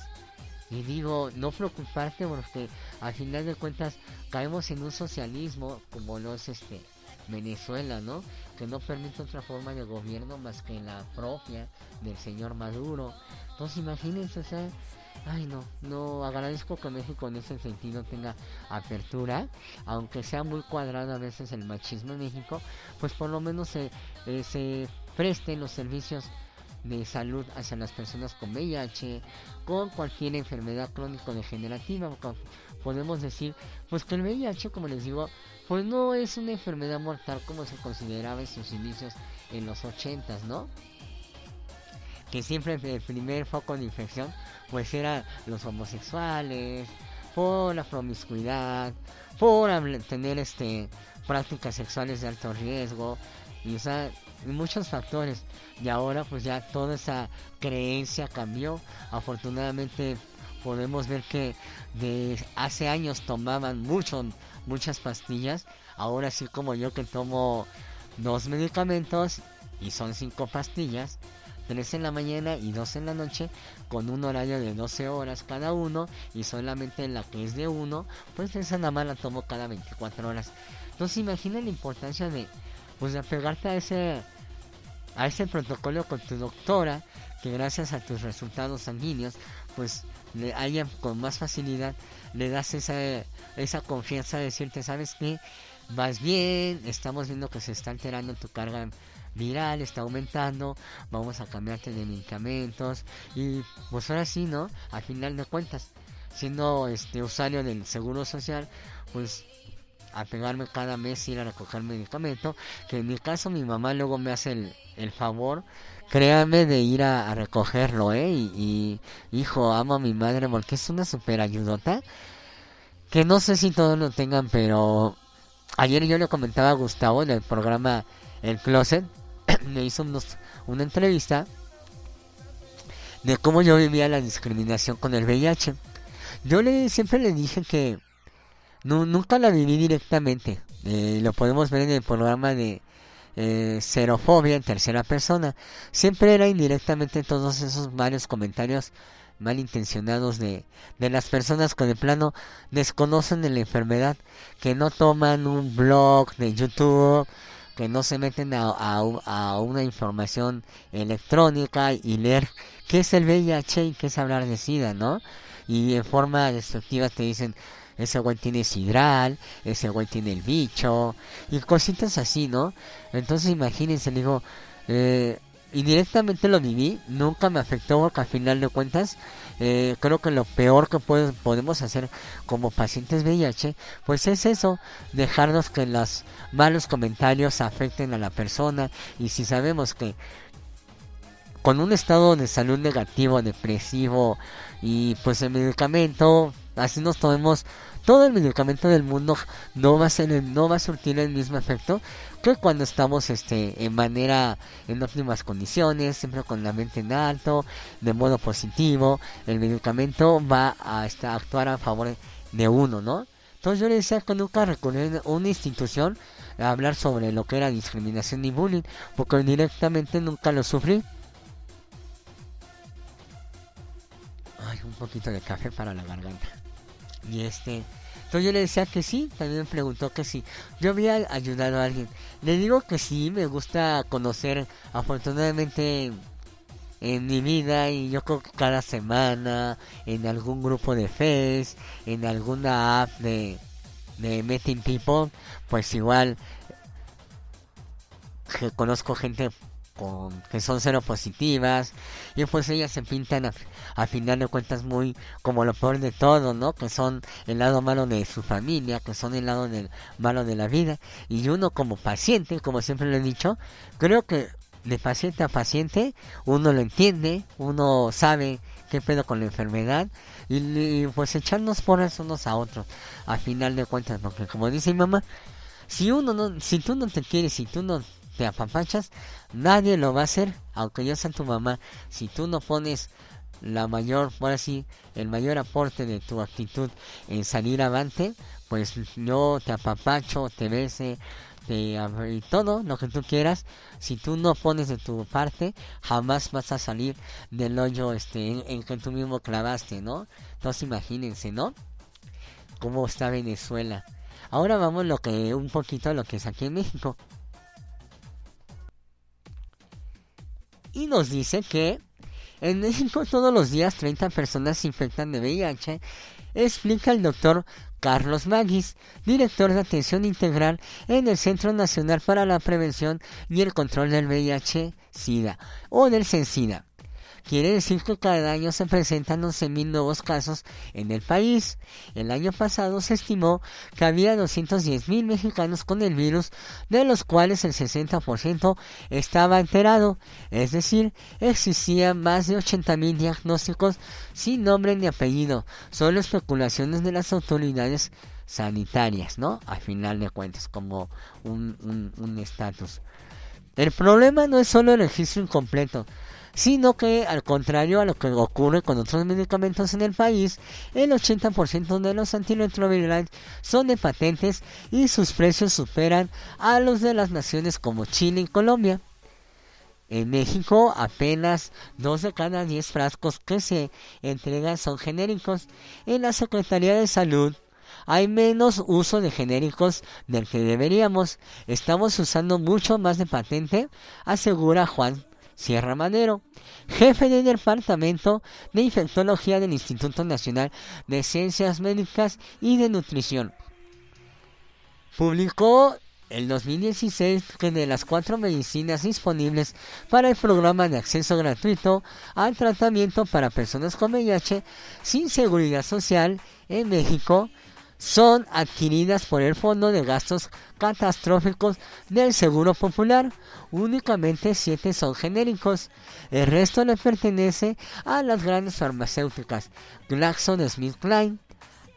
Y digo, no preocuparte porque al final de cuentas caemos en un socialismo como lo es este Venezuela, ¿no? Que no permite otra forma de gobierno más que la propia del señor Maduro. Entonces imagínense, o sea, ay no, no agradezco que México en ese sentido tenga apertura, aunque sea muy cuadrado a veces el machismo en México, pues por lo menos se, eh, se presten los servicios de salud hacia las personas con VIH, con cualquier enfermedad crónico-degenerativa. Podemos decir, pues que el VIH, como les digo, pues no es una enfermedad mortal como se consideraba en sus inicios en los 80s, ¿no? Que siempre el primer foco de infección, pues era los homosexuales, por la promiscuidad, por tener este prácticas sexuales de alto riesgo, y o sea, muchos factores. Y ahora pues ya toda esa creencia cambió. Afortunadamente podemos ver que de hace años tomaban mucho, muchas pastillas. Ahora sí como yo que tomo dos medicamentos y son cinco pastillas. Tres en la mañana y dos en la noche con un horario de 12 horas cada uno y solamente la que es de uno pues esa nada más la tomo cada 24 horas entonces imagina la importancia de pues de apegarte a ese a ese protocolo con tu doctora que gracias a tus resultados sanguíneos pues le haya con más facilidad le das esa esa confianza de decirte sabes que vas bien estamos viendo que se está alterando tu carga viral está aumentando vamos a cambiarte de medicamentos. Y pues ahora sí no al final de cuentas siendo este usuario del seguro social pues a pegarme cada mes ir a recoger medicamento que en mi caso mi mamá luego me hace el, el favor créame de ir a, recogerlo eh y, hijo amo a mi madre porque es una super ayudota que no sé si todos lo tengan pero ayer yo le comentaba a Gustavo en el programa El Closet me hizo unos- una entrevista de cómo yo vivía la discriminación con el VIH yo le siempre le dije que Nu- nunca la viví directamente. Eh, lo podemos ver en el programa de eh, Xerofobia en tercera persona. Siempre era indirectamente todos esos varios comentarios malintencionados de, de las personas que de plano desconocen de la enfermedad, que no toman un blog de YouTube, que no se meten a, a a una información electrónica y leer qué es el VIH y qué es hablar de SIDA, ¿no? Y en forma destructiva te dicen, ese güey tiene sidral, ese güey tiene el bicho, y cositas así, ¿no? Entonces imagínense, digo, eh, indirectamente lo viví, nunca me afectó porque al final de cuentas, eh, creo que lo peor que podemos hacer como pacientes VIH, pues es eso, dejarnos que los malos comentarios afecten a la persona, y si sabemos que con un estado de salud negativo, depresivo y pues el medicamento, así nos tomemos todo el medicamento del mundo no va a ser el- no va a surtir el mismo efecto que cuando estamos este en manera en óptimas condiciones, siempre con la mente en alto, de modo positivo, el medicamento va a este, a actuar a favor de uno, ¿no? Entonces yo le decía que nunca recurrir a una institución a hablar sobre lo que era discriminación y bullying, porque directamente nunca lo sufrí. Ay, un poquito de café para la garganta. Y este, entonces yo le decía que sí, también me preguntó que sí. Yo había ayudado a alguien. Le digo que sí, me gusta conocer, afortunadamente en mi vida y yo creo que cada semana en algún grupo de Face, en alguna app de, de Meeting People, pues igual que conozco gente con que son cero positivas y pues ellas se pintan a, final de cuentas muy como lo peor de todo, ¿no? Que son el lado malo de su familia, que son el lado del malo de la vida y uno como paciente, como siempre lo he dicho, creo que de paciente a paciente uno lo entiende, uno sabe qué pedo con la enfermedad y, y, pues echarnos porras unos a otros a final de cuentas porque como dice mi mamá si uno no si tú no te quieres si tú no te apapachas nadie lo va a hacer aunque yo sea tu mamá. Si tú no pones la mayor ahora sí el mayor aporte de tu actitud en salir avante pues yo te apapacho te bese te y todo lo que tú quieras. Si tú no pones de tu parte jamás vas a salir del hoyo este en, en que tú mismo clavaste no entonces imagínense no cómo está Venezuela ahora vamos lo que un poquito a lo que es aquí en México y nos dice que en México todos los días 30 personas se infectan de VIH, explica el doctor Carlos Magis, director de atención integral en el Centro Nacional para la Prevención y el Control del VIH-Sida o del CENSIDA. Quiere decir que cada año se presentan 11.000 nuevos casos en el país. El año pasado se estimó que había 210.000 mexicanos con el virus, de los cuales el 60% estaba enterado. Es decir, existían más de 80.000 diagnósticos sin nombre ni apellido, solo especulaciones de las autoridades sanitarias, ¿no? Al final de cuentas, como un estatus. El problema no es solo el registro incompleto, sino que al contrario a lo que ocurre con otros medicamentos en el país, el 80% de los antirretrovirales son de patentes y sus precios superan a los de las naciones como Chile y Colombia. En México apenas dos de cada 10 frascos que se entregan son genéricos. En la Secretaría de Salud hay menos uso de genéricos del que deberíamos. Estamos usando mucho más de patente, asegura Juan Sierra Madero, jefe del Departamento de Infectología del Instituto Nacional de Ciencias Médicas y de Nutrición. Publicó el 2016 que de las cuatro medicinas disponibles para el programa de acceso gratuito al tratamiento para personas con VIH sin seguridad social en México son adquiridas por el Fondo de Gastos Catastróficos del Seguro Popular. Únicamente siete son genéricos. El resto le pertenece a las grandes farmacéuticas GlaxoSmithKline,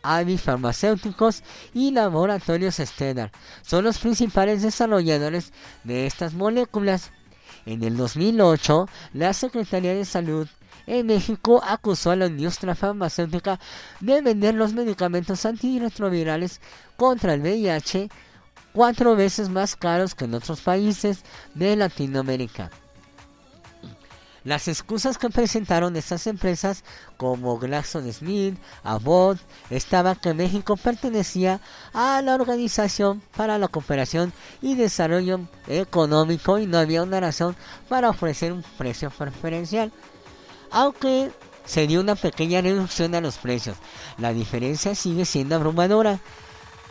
Avi Farmacéuticos y Laboratorios Stellar. Son los principales desarrolladores de estas moléculas. En el 2008, la Secretaría de Salud en México acusó a la industria farmacéutica de vender los medicamentos antirretrovirales contra el VIH cuatro veces más caros que en otros países de Latinoamérica. Las excusas que presentaron estas empresas como GlaxoSmith, Abbott, estaba que México pertenecía a la Organización para la Cooperación y Desarrollo Económico y no había una razón para ofrecer un precio preferencial aunque se dio una pequeña reducción a los precios. La diferencia sigue siendo abrumadora.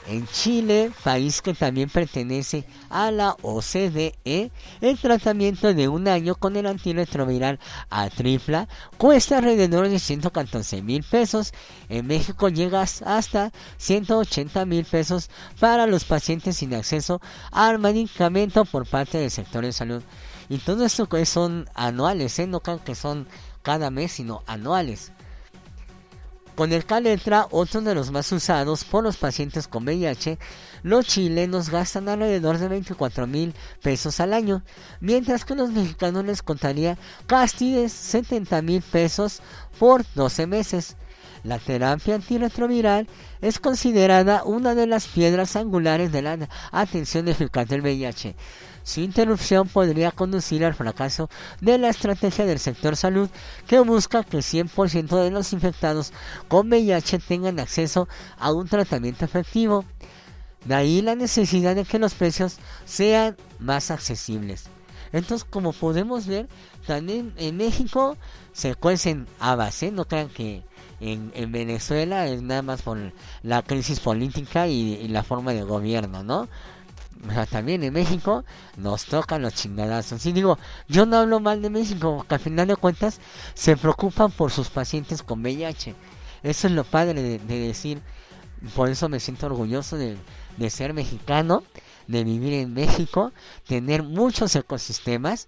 En Chile, país que también pertenece a la OCDE, el tratamiento de un año con el antirretroviral Atripla cuesta alrededor de 114 mil pesos. En México llega hasta 180 mil pesos para los pacientes sin acceso al medicamento por parte del sector de salud. Y todo esto que son anuales, ¿eh? no crean que son cada mes, sino anuales. Con el Caletra, otro de los más usados por los pacientes con VIH, los chilenos gastan alrededor de 24 mil pesos al año, mientras que los mexicanos les contaría casi de 70 mil pesos por 12 meses. La terapia antirretroviral es considerada una de las piedras angulares de la atención eficaz del VIH. Su interrupción podría conducir al fracaso de la estrategia del sector salud que busca que 100% de los infectados con VIH tengan acceso a un tratamiento efectivo. De ahí la necesidad de que los precios sean más accesibles. Entonces, como podemos ver, también en México se cuecen habas, ¿eh? No crean que en, en Venezuela es nada más por la crisis política y la forma de gobierno, ¿no? También en México nos tocan los chingadazos. Y digo, yo no hablo mal de México, porque al final de cuentas se preocupan por sus pacientes con VIH. Eso es lo padre de, de decir, por eso me siento orgulloso de, de ser mexicano, de vivir en México, tener muchos ecosistemas,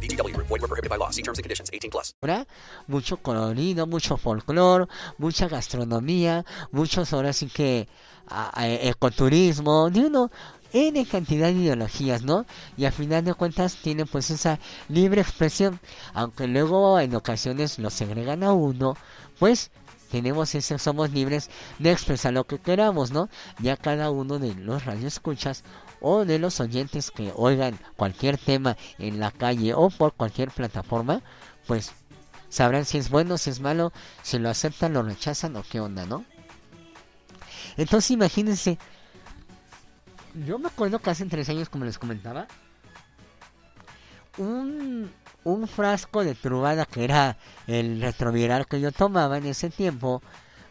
BGW. Void were prohibited by law. See terms and conditions. 18 plus. Ahora, mucho colorido, mucho folclore, mucha gastronomía, muchos ahora sí que ecoturismo, de uno, N cantidad de ideologías, ¿no? Y a final de cuentas tienen pues esa libre expresión, aunque luego en ocasiones lo segregan a uno, pues tenemos ese, somos libres de expresar lo que queramos, ¿no? Ya cada uno de los radioescuchas o de los oyentes que oigan cualquier tema en la calle o por cualquier plataforma, pues sabrán si es bueno, si es malo, si lo aceptan, lo rechazan o qué onda, ¿no? Entonces imagínense, yo me acuerdo que hace tres años, como les comentaba, un, un frasco de trubada que era el retroviral que yo tomaba en ese tiempo,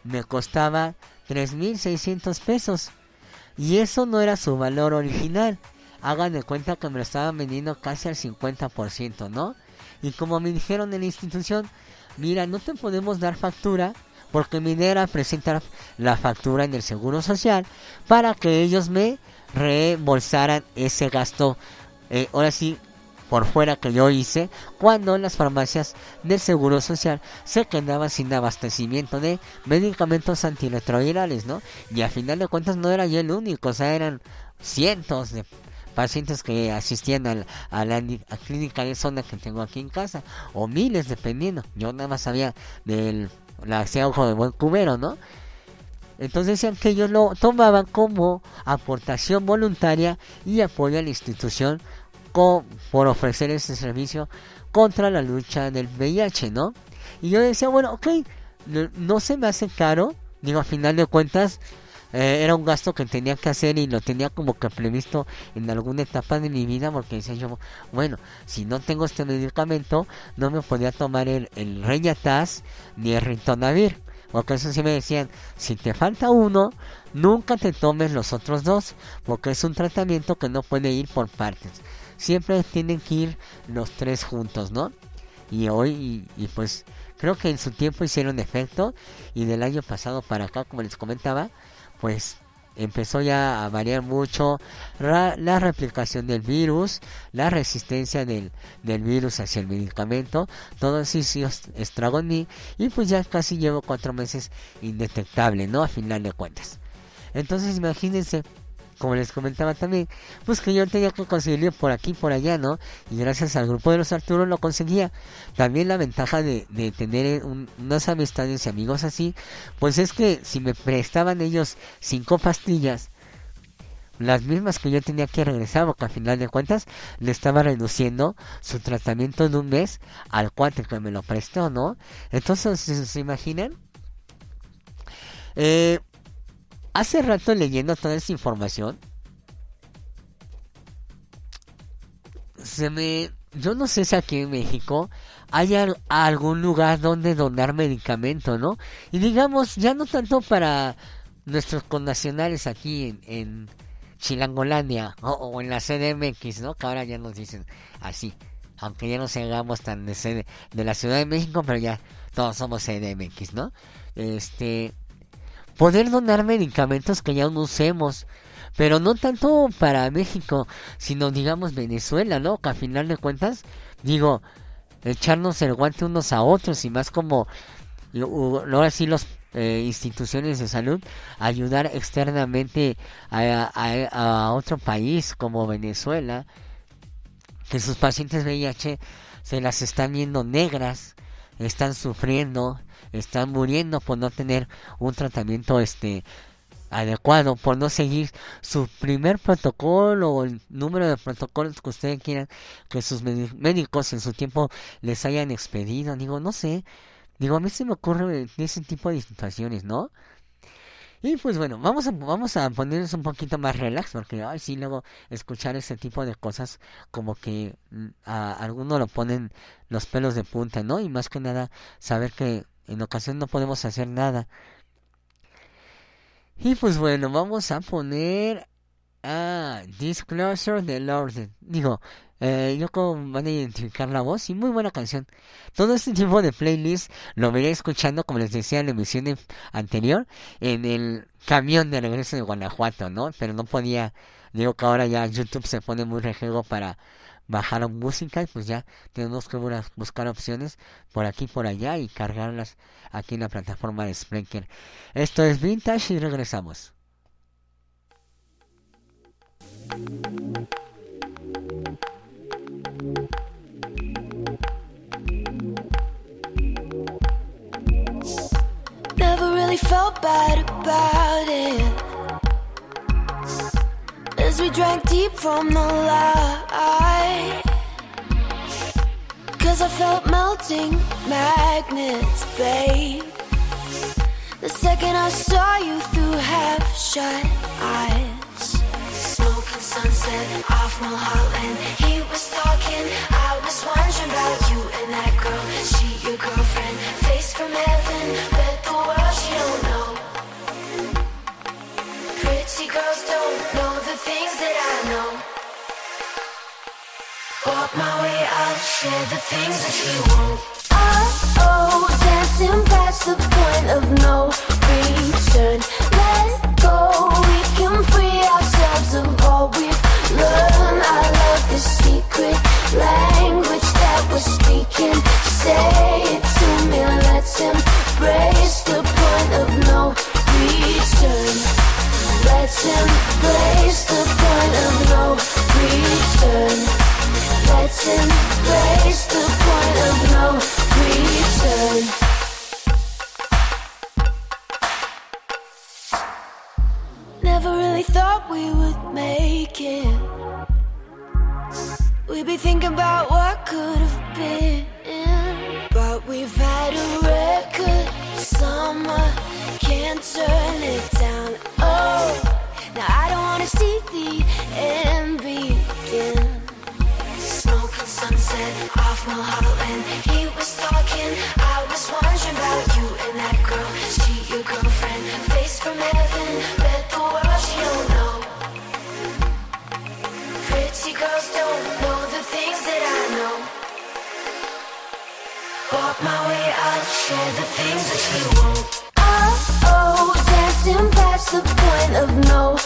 me costaba 3.600 pesos. Y eso no era su valor original. Hagan de cuenta que me lo estaban vendiendo casi al 50%, ¿no? Y como me dijeron en la institución, mira, no te podemos dar factura porque mi idea era presentar la factura en el Seguro Social para que ellos me reembolsaran ese gasto, eh, ahora sí, por fuera que yo hice, cuando las farmacias del Seguro Social se quedaban sin abastecimiento de medicamentos antirretrovirales, ¿no? Y a final de cuentas no era yo el único, o sea, eran cientos de pacientes que asistían al- a la a clínica de zona que tengo aquí en casa, o miles dependiendo. Yo nada más sabía del la hacía ojo de buen cubero, ¿no? Entonces decían que ellos lo tomaban como aportación voluntaria y apoyo a la institución por ofrecer ese servicio contra la lucha del VIH, ¿no? Y yo decía, bueno, ok, no, se me hace caro, digo, a final de cuentas, eh, era un gasto que tenía que hacer y lo tenía como que previsto en alguna etapa de mi vida porque decía yo, bueno, si no tengo este medicamento, no me podía tomar el, el ni el Ritonavir. Porque eso sí me decían, si te falta uno, nunca te tomes los otros dos, porque es un tratamiento que no puede ir por partes. Siempre tienen que ir los tres juntos, ¿no? Y hoy, y, y pues creo que en su tiempo hicieron efecto, y del año pasado para acá, como les comentaba, pues empezó ya a variar mucho la replicación del virus, la resistencia del, del virus hacia el medicamento, todo eso hizo estrago en mí y pues ya casi llevo cuatro meses indetectable, ¿no? A final de cuentas. Entonces imagínense, como les comentaba también, pues que yo tenía que conseguirlo por aquí por allá, ¿no? Y gracias al grupo de los Arturos lo conseguía. También la ventaja de, de tener un- unas amistades y amigos así, pues es que si me prestaban ellos cinco pastillas, las mismas que yo tenía que regresar, porque al final de cuentas le estaba reduciendo su tratamiento de un mes al cuate que me lo prestó, ¿no? Entonces, ¿se, se imaginan? Eh, hace rato leyendo toda esa información, se me... Yo no sé si aquí en México hay al- algún lugar donde donar medicamento, ¿no? Y digamos, ya no tanto para nuestros connacionales aquí en, Chilangolandia o, o en la CDMX, ¿no? Que ahora ya nos dicen así. Aunque ya no seamos tan de, CD de la Ciudad de México, pero ya todos somos CDMX, ¿no? Este... Poder donar medicamentos que ya no usemos. Pero no tanto para México, sino digamos Venezuela, ¿no? Que a final de cuentas, digo, echarnos el guante unos a otros y más como y- u- ahora sí los eh, instituciones de salud ayudar externamente a otro país como Venezuela que sus pacientes VIH se las están viendo negras están sufriendo están muriendo por no tener un tratamiento este adecuado por no seguir su primer protocolo o el número de protocolos que ustedes quieran que sus médicos en su tiempo les hayan expedido. Digo, no sé. Digo, a mí se me ocurre ese tipo de situaciones, ¿no? Y pues bueno, vamos a, vamos a ponernos un poquito más relax, porque ay, sí, luego escuchar ese tipo de cosas como que mm, a alguno lo ponen los pelos de punta, ¿no? Y más que nada, saber que en ocasión no podemos hacer nada. Y pues bueno, vamos a poner a Disclosure de Lord. Digo, eh, yo como van a identificar la voz y muy buena canción. Todo este tipo de playlist lo veré escuchando, como les decía en la emisión anterior, en el camión de regreso de Guanajuato, ¿no? Pero no podía, digo que ahora ya YouTube se pone muy rejego para bajar música y pues ya tenemos que buscar opciones por aquí y por allá y cargarlas aquí en la plataforma de Spreaker. Esto es Vintage y regresamos. Never really felt bad about it. As we drank deep from the light. Cause I felt melting magnets, babe. The second I saw you through half shut eyes. Smoking sunset off Mulholland. He was talking, I was wondering about you and that girl. She your girlfriend, face from heaven, girls don't know the things that I know. Walk my way, I'll share the things that you won't. Oh, oh, dancing past the point of no return. Let go, we can free ourselves of all we've learned. I love the secret language that we're speaking. Say it to me, let's embrace the point of no return. Let's embrace the point of no return. Let's embrace the point of no return. Never really thought we would make it. We'd be thinking about what could have been. But we've had a record summer, can't turn it down. Now I don't wanna see the end begin. Smoking sunset off Mulholland. He was talking, I was wondering about you and that girl. She your girlfriend, face from heaven, bet the world she don't know. Pretty girls don't know the things that I know. Walk my way, I'll share the things that you won't. Oh, oh, dancing past the point of no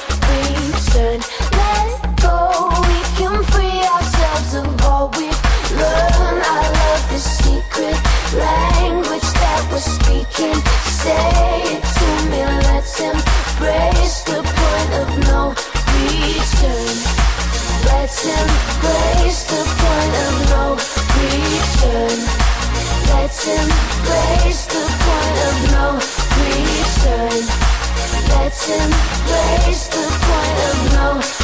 Let's embrace the point of no return. Let's embrace the point of no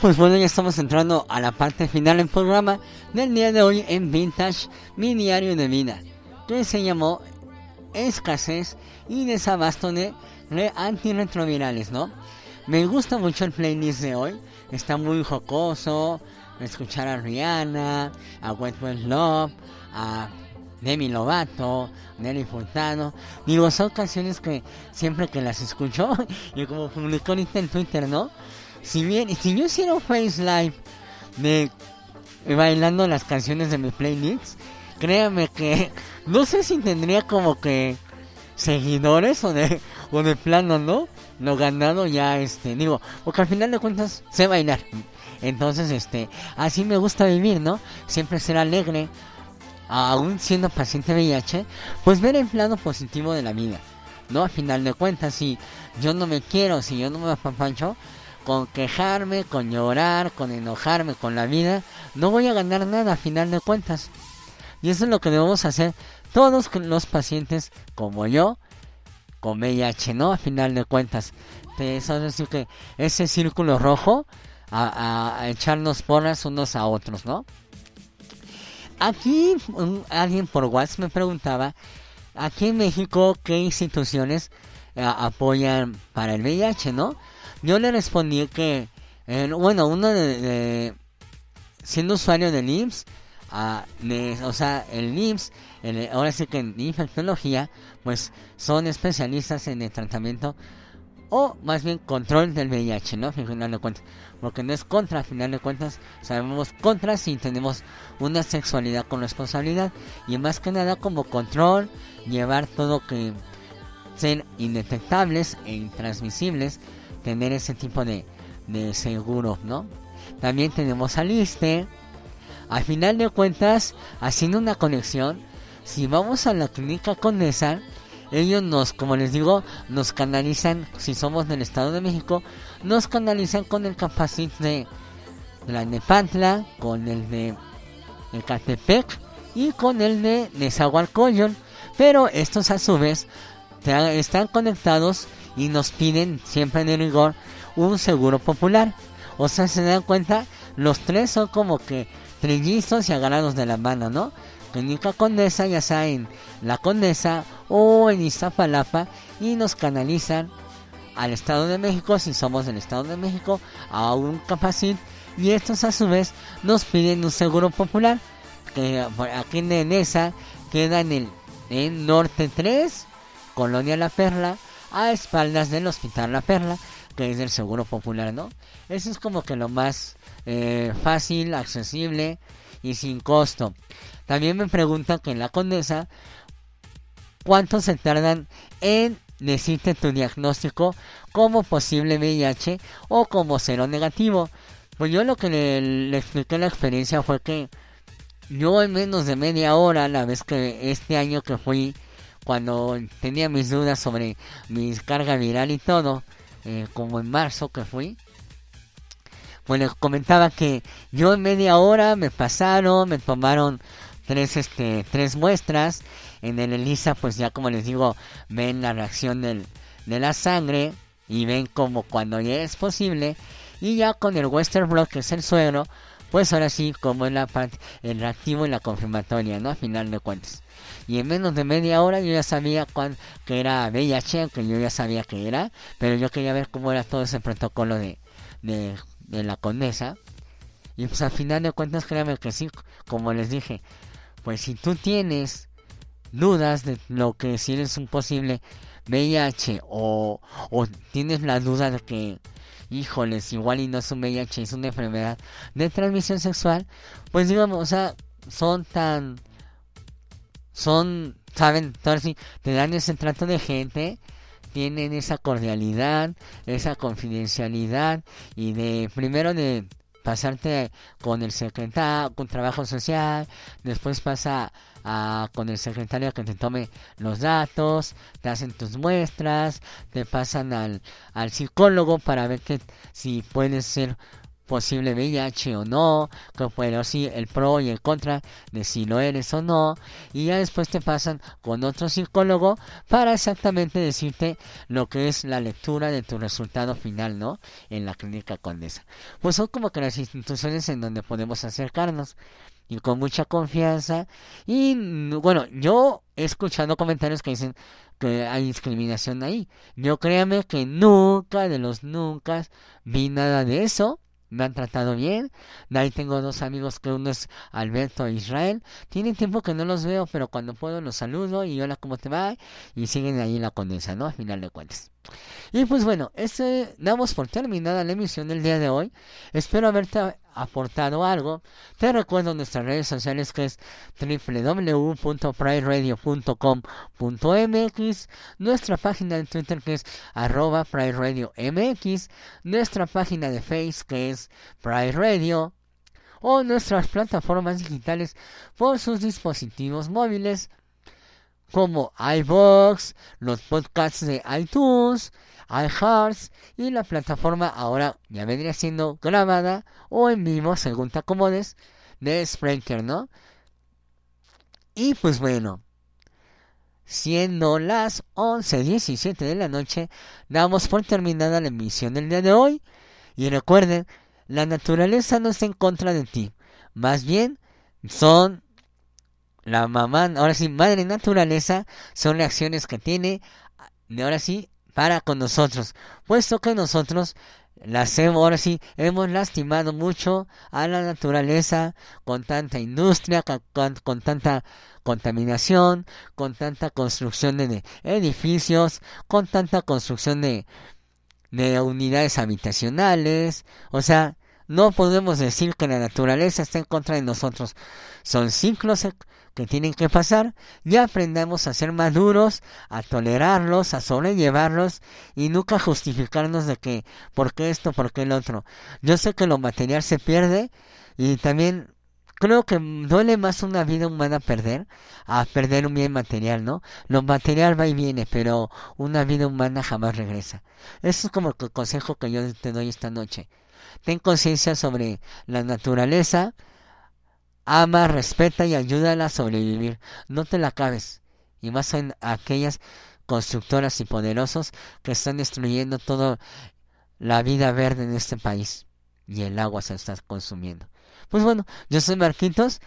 pues bueno, ya estamos entrando a la parte final del programa del día de hoy en Vintage, mi diario de vida, que se llamó Escasez y Desabasto de re- antirretrovirales, ¿no? Me gusta mucho el playlist de hoy, está muy jocoso, escuchar a Rihanna, a Wentworth Love, a Demi Lovato, Nelly Furtado. Digo, son canciones que siempre que las escucho, y como publicó ahorita en Twitter, ¿no? Si bien, si yo hiciera un Face Live de bailando las canciones de mi playlist, créame que no sé si tendría como que seguidores o de, o de plano, ¿no? Lo ganado ya, este, digo, porque al final de cuentas sé bailar. Entonces, este, así me gusta vivir, ¿no? Siempre ser alegre, aún siendo paciente VIH, pues ver el plano positivo de la vida, ¿no? Al final de cuentas, si yo no me quiero, si yo no me apapancho, con quejarme, con llorar, con enojarme con la vida, no voy a ganar nada a final de cuentas. Y eso es lo que debemos hacer todos los pacientes como yo, con VIH, ¿no? A final de cuentas. Eso es decir que ese círculo rojo, a, a- a echarnos porras unos a otros, ¿no? Aquí alguien por WhatsApp me preguntaba, aquí en México, ¿qué instituciones eh, apoyan para el VIH, no? Yo le respondí que, eh, bueno, uno de, de- siendo usuario del IMSS, ah, o sea, el IMSS, el- ahora sí que en infectología, pues son especialistas en el tratamiento o más bien control del VIH, ¿no? Al final de cuentas, porque no es contra, al final de cuentas, sabemos contra si tenemos una sexualidad con responsabilidad y más que nada como control, llevar todo que ser indetectables e intransmisibles, tener ese tipo de, de seguro, ¿no? También tenemos al ISTE. Al final de cuentas, haciendo una conexión, si vamos a la clínica Condesa, ellos nos, como les digo, nos canalizan, si somos del Estado de México, nos canalizan con el capacit de la Nepantla, con el de Ecatepec y con el de Nezahualcóyotl. Pero estos a su vez están conectados y nos piden siempre en rigor un seguro popular. O sea, se dan cuenta, los tres son como que trillizos y agarrados de la mano, ¿no? Clínica Condesa, ya sea en La Condesa o en Iztapalapa, y nos canalizan al Estado de México, si somos del Estado de México, a un capacit, y estos a su vez nos piden un seguro popular, que aquí en Enesa queda en el Norte 3, Colonia La Perla, a espaldas del Hospital La Perla, que es del Seguro Popular, ¿no? Eso es como que lo más eh, fácil, accesible y sin costo. También me preguntan que en la Condesa, ¿cuánto se tardan en decirte tu diagnóstico como posible VIH o como cero negativo? Pues yo lo que le, le expliqué la experiencia fue que yo en menos de media hora, la vez que este año que fui, cuando tenía mis dudas sobre mi carga viral y todo, eh, como en marzo que fui, pues les comentaba que yo en media hora me pasaron, me tomaron tres, este, tres muestras, en el ELISA pues ya como les digo, ven la reacción del, de la sangre y ven como cuando ya es posible, y ya con el Western Blot que es el suero, pues ahora sí, como es la parte, el reactivo y la confirmatoria, ¿no? A final de cuentas. Y en menos de media hora yo ya sabía cuán, que era VIH, aunque yo ya sabía que era, pero yo quería ver cómo era todo ese protocolo de, de, de la condesa. Y pues al final de cuentas, créanme que sí, como les dije, pues si tú tienes dudas de lo que si eres un posible VIH o, o tienes la duda de que híjoles, igual y no es un VIH, es una enfermedad de transmisión sexual, pues digamos, o sea, son tan, son, saben, te dan ese trato de gente, tienen esa cordialidad, esa confidencialidad y de, primero de pasarte con el secretario, con trabajo social, después pasa a, con el secretario que te tome los datos, te hacen tus muestras, te pasan al, al psicólogo para ver que si puedes ser posible VIH o no, que bueno, sí, el pro y el contra de si lo eres o no, y ya después te pasan con otro psicólogo para exactamente decirte lo que es la lectura de tu resultado final, ¿no? En la clínica condesa. Pues son como que las instituciones en donde podemos acercarnos y con mucha confianza. Y mm, bueno, yo he escuchado comentarios que dicen que hay discriminación ahí. Yo créame que nunca, de los nunca, vi nada de eso. Me han tratado bien. De ahí tengo dos amigos que uno es Alberto e Israel. Tienen tiempo que no los veo, pero cuando puedo los saludo y hola, ¿cómo te va? Y siguen ahí en la condensa, ¿no? Al final de cuentas. Y pues bueno, este damos por terminada la emisión del día de hoy. Espero haberte aportado algo. Te recuerdo nuestras redes sociales que es www.prideradio.com.mx, nuestra página de Twitter que es arroba nuestra página de Facebook que es Pride o nuestras plataformas digitales por sus dispositivos móviles como iBox, los podcasts de iTunes, iHearts y la plataforma ahora ya vendría siendo grabada o en vivo según te acomodes de Spreaker, ¿no? Y pues bueno, siendo las 11.17 de la noche, damos por terminada la emisión del día de hoy. Y recuerden, la naturaleza no está en contra de ti, más bien son la mamá, ahora sí, madre naturaleza, son reacciones que tiene, ahora sí, para con nosotros, puesto que nosotros las hemos, ahora sí, hemos lastimado mucho a la naturaleza con tanta industria, con, con- tanta contaminación, con tanta construcción de, edificios, con tanta construcción de, de unidades habitacionales, o sea, no podemos decir que la naturaleza está en contra de nosotros. Son ciclos que tienen que pasar y aprendamos a ser maduros, a tolerarlos, a sobrellevarlos y nunca justificarnos de que por qué esto, por qué el otro. Yo sé que lo material se pierde y también creo que duele más una vida humana perder a perder un bien material, ¿no? Lo material va y viene, pero una vida humana jamás regresa. Eso es como el consejo que yo te doy esta noche. Ten conciencia sobre la naturaleza, ama, respeta y ayúdala a sobrevivir. No te la acabes. Y más en aquellas constructoras y poderosos que están destruyendo toda la vida verde en este país. Y el agua se está consumiendo. Pues bueno, yo soy Marquitos.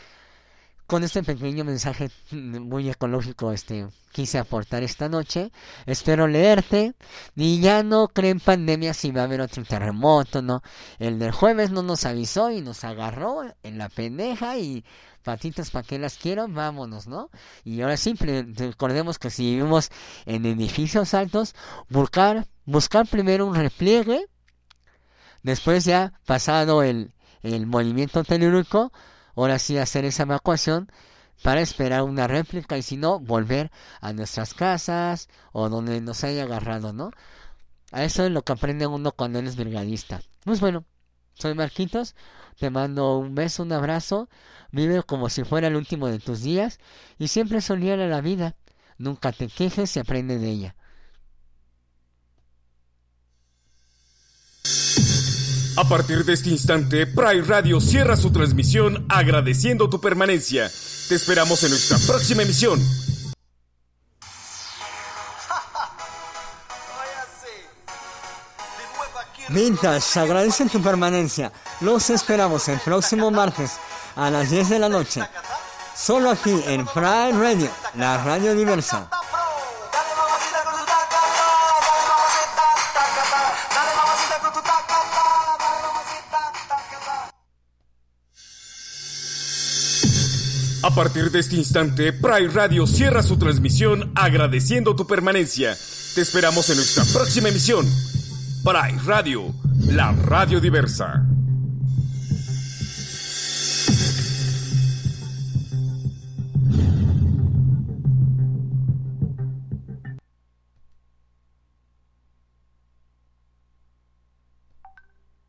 Con este pequeño mensaje muy ecológico, este, quise aportar esta noche. Espero leerte. Y ya no creen pandemia si va a haber otro terremoto, ¿no? El del jueves no nos avisó y nos agarró en la pendeja y patitas para que las quiero, vámonos, ¿no? Y ahora sí, recordemos que si vivimos en edificios altos, buscar, buscar primero un repliegue, después ya pasado el, el movimiento telúrico, ahora sí hacer esa evacuación para esperar una réplica y si no, volver a nuestras casas o donde nos haya agarrado, ¿no? A eso es lo que aprende uno cuando eres brigadista. Pues bueno, soy Marquitos, te mando un beso, un abrazo, vive como si fuera el último de tus días y siempre sonríe a la vida. Nunca te quejes y aprende de ella. A partir de este instante, Pride Radio cierra su transmisión agradeciendo tu permanencia. Te esperamos en nuestra próxima emisión. Vintage, agradecen tu permanencia. Los esperamos el próximo martes a las 10 de la noche. Solo aquí en Pride Radio, la radio diversa. A partir de este instante, Pride Radio cierra su transmisión agradeciendo tu permanencia. Te esperamos en nuestra próxima emisión. Pride Radio, la radio diversa.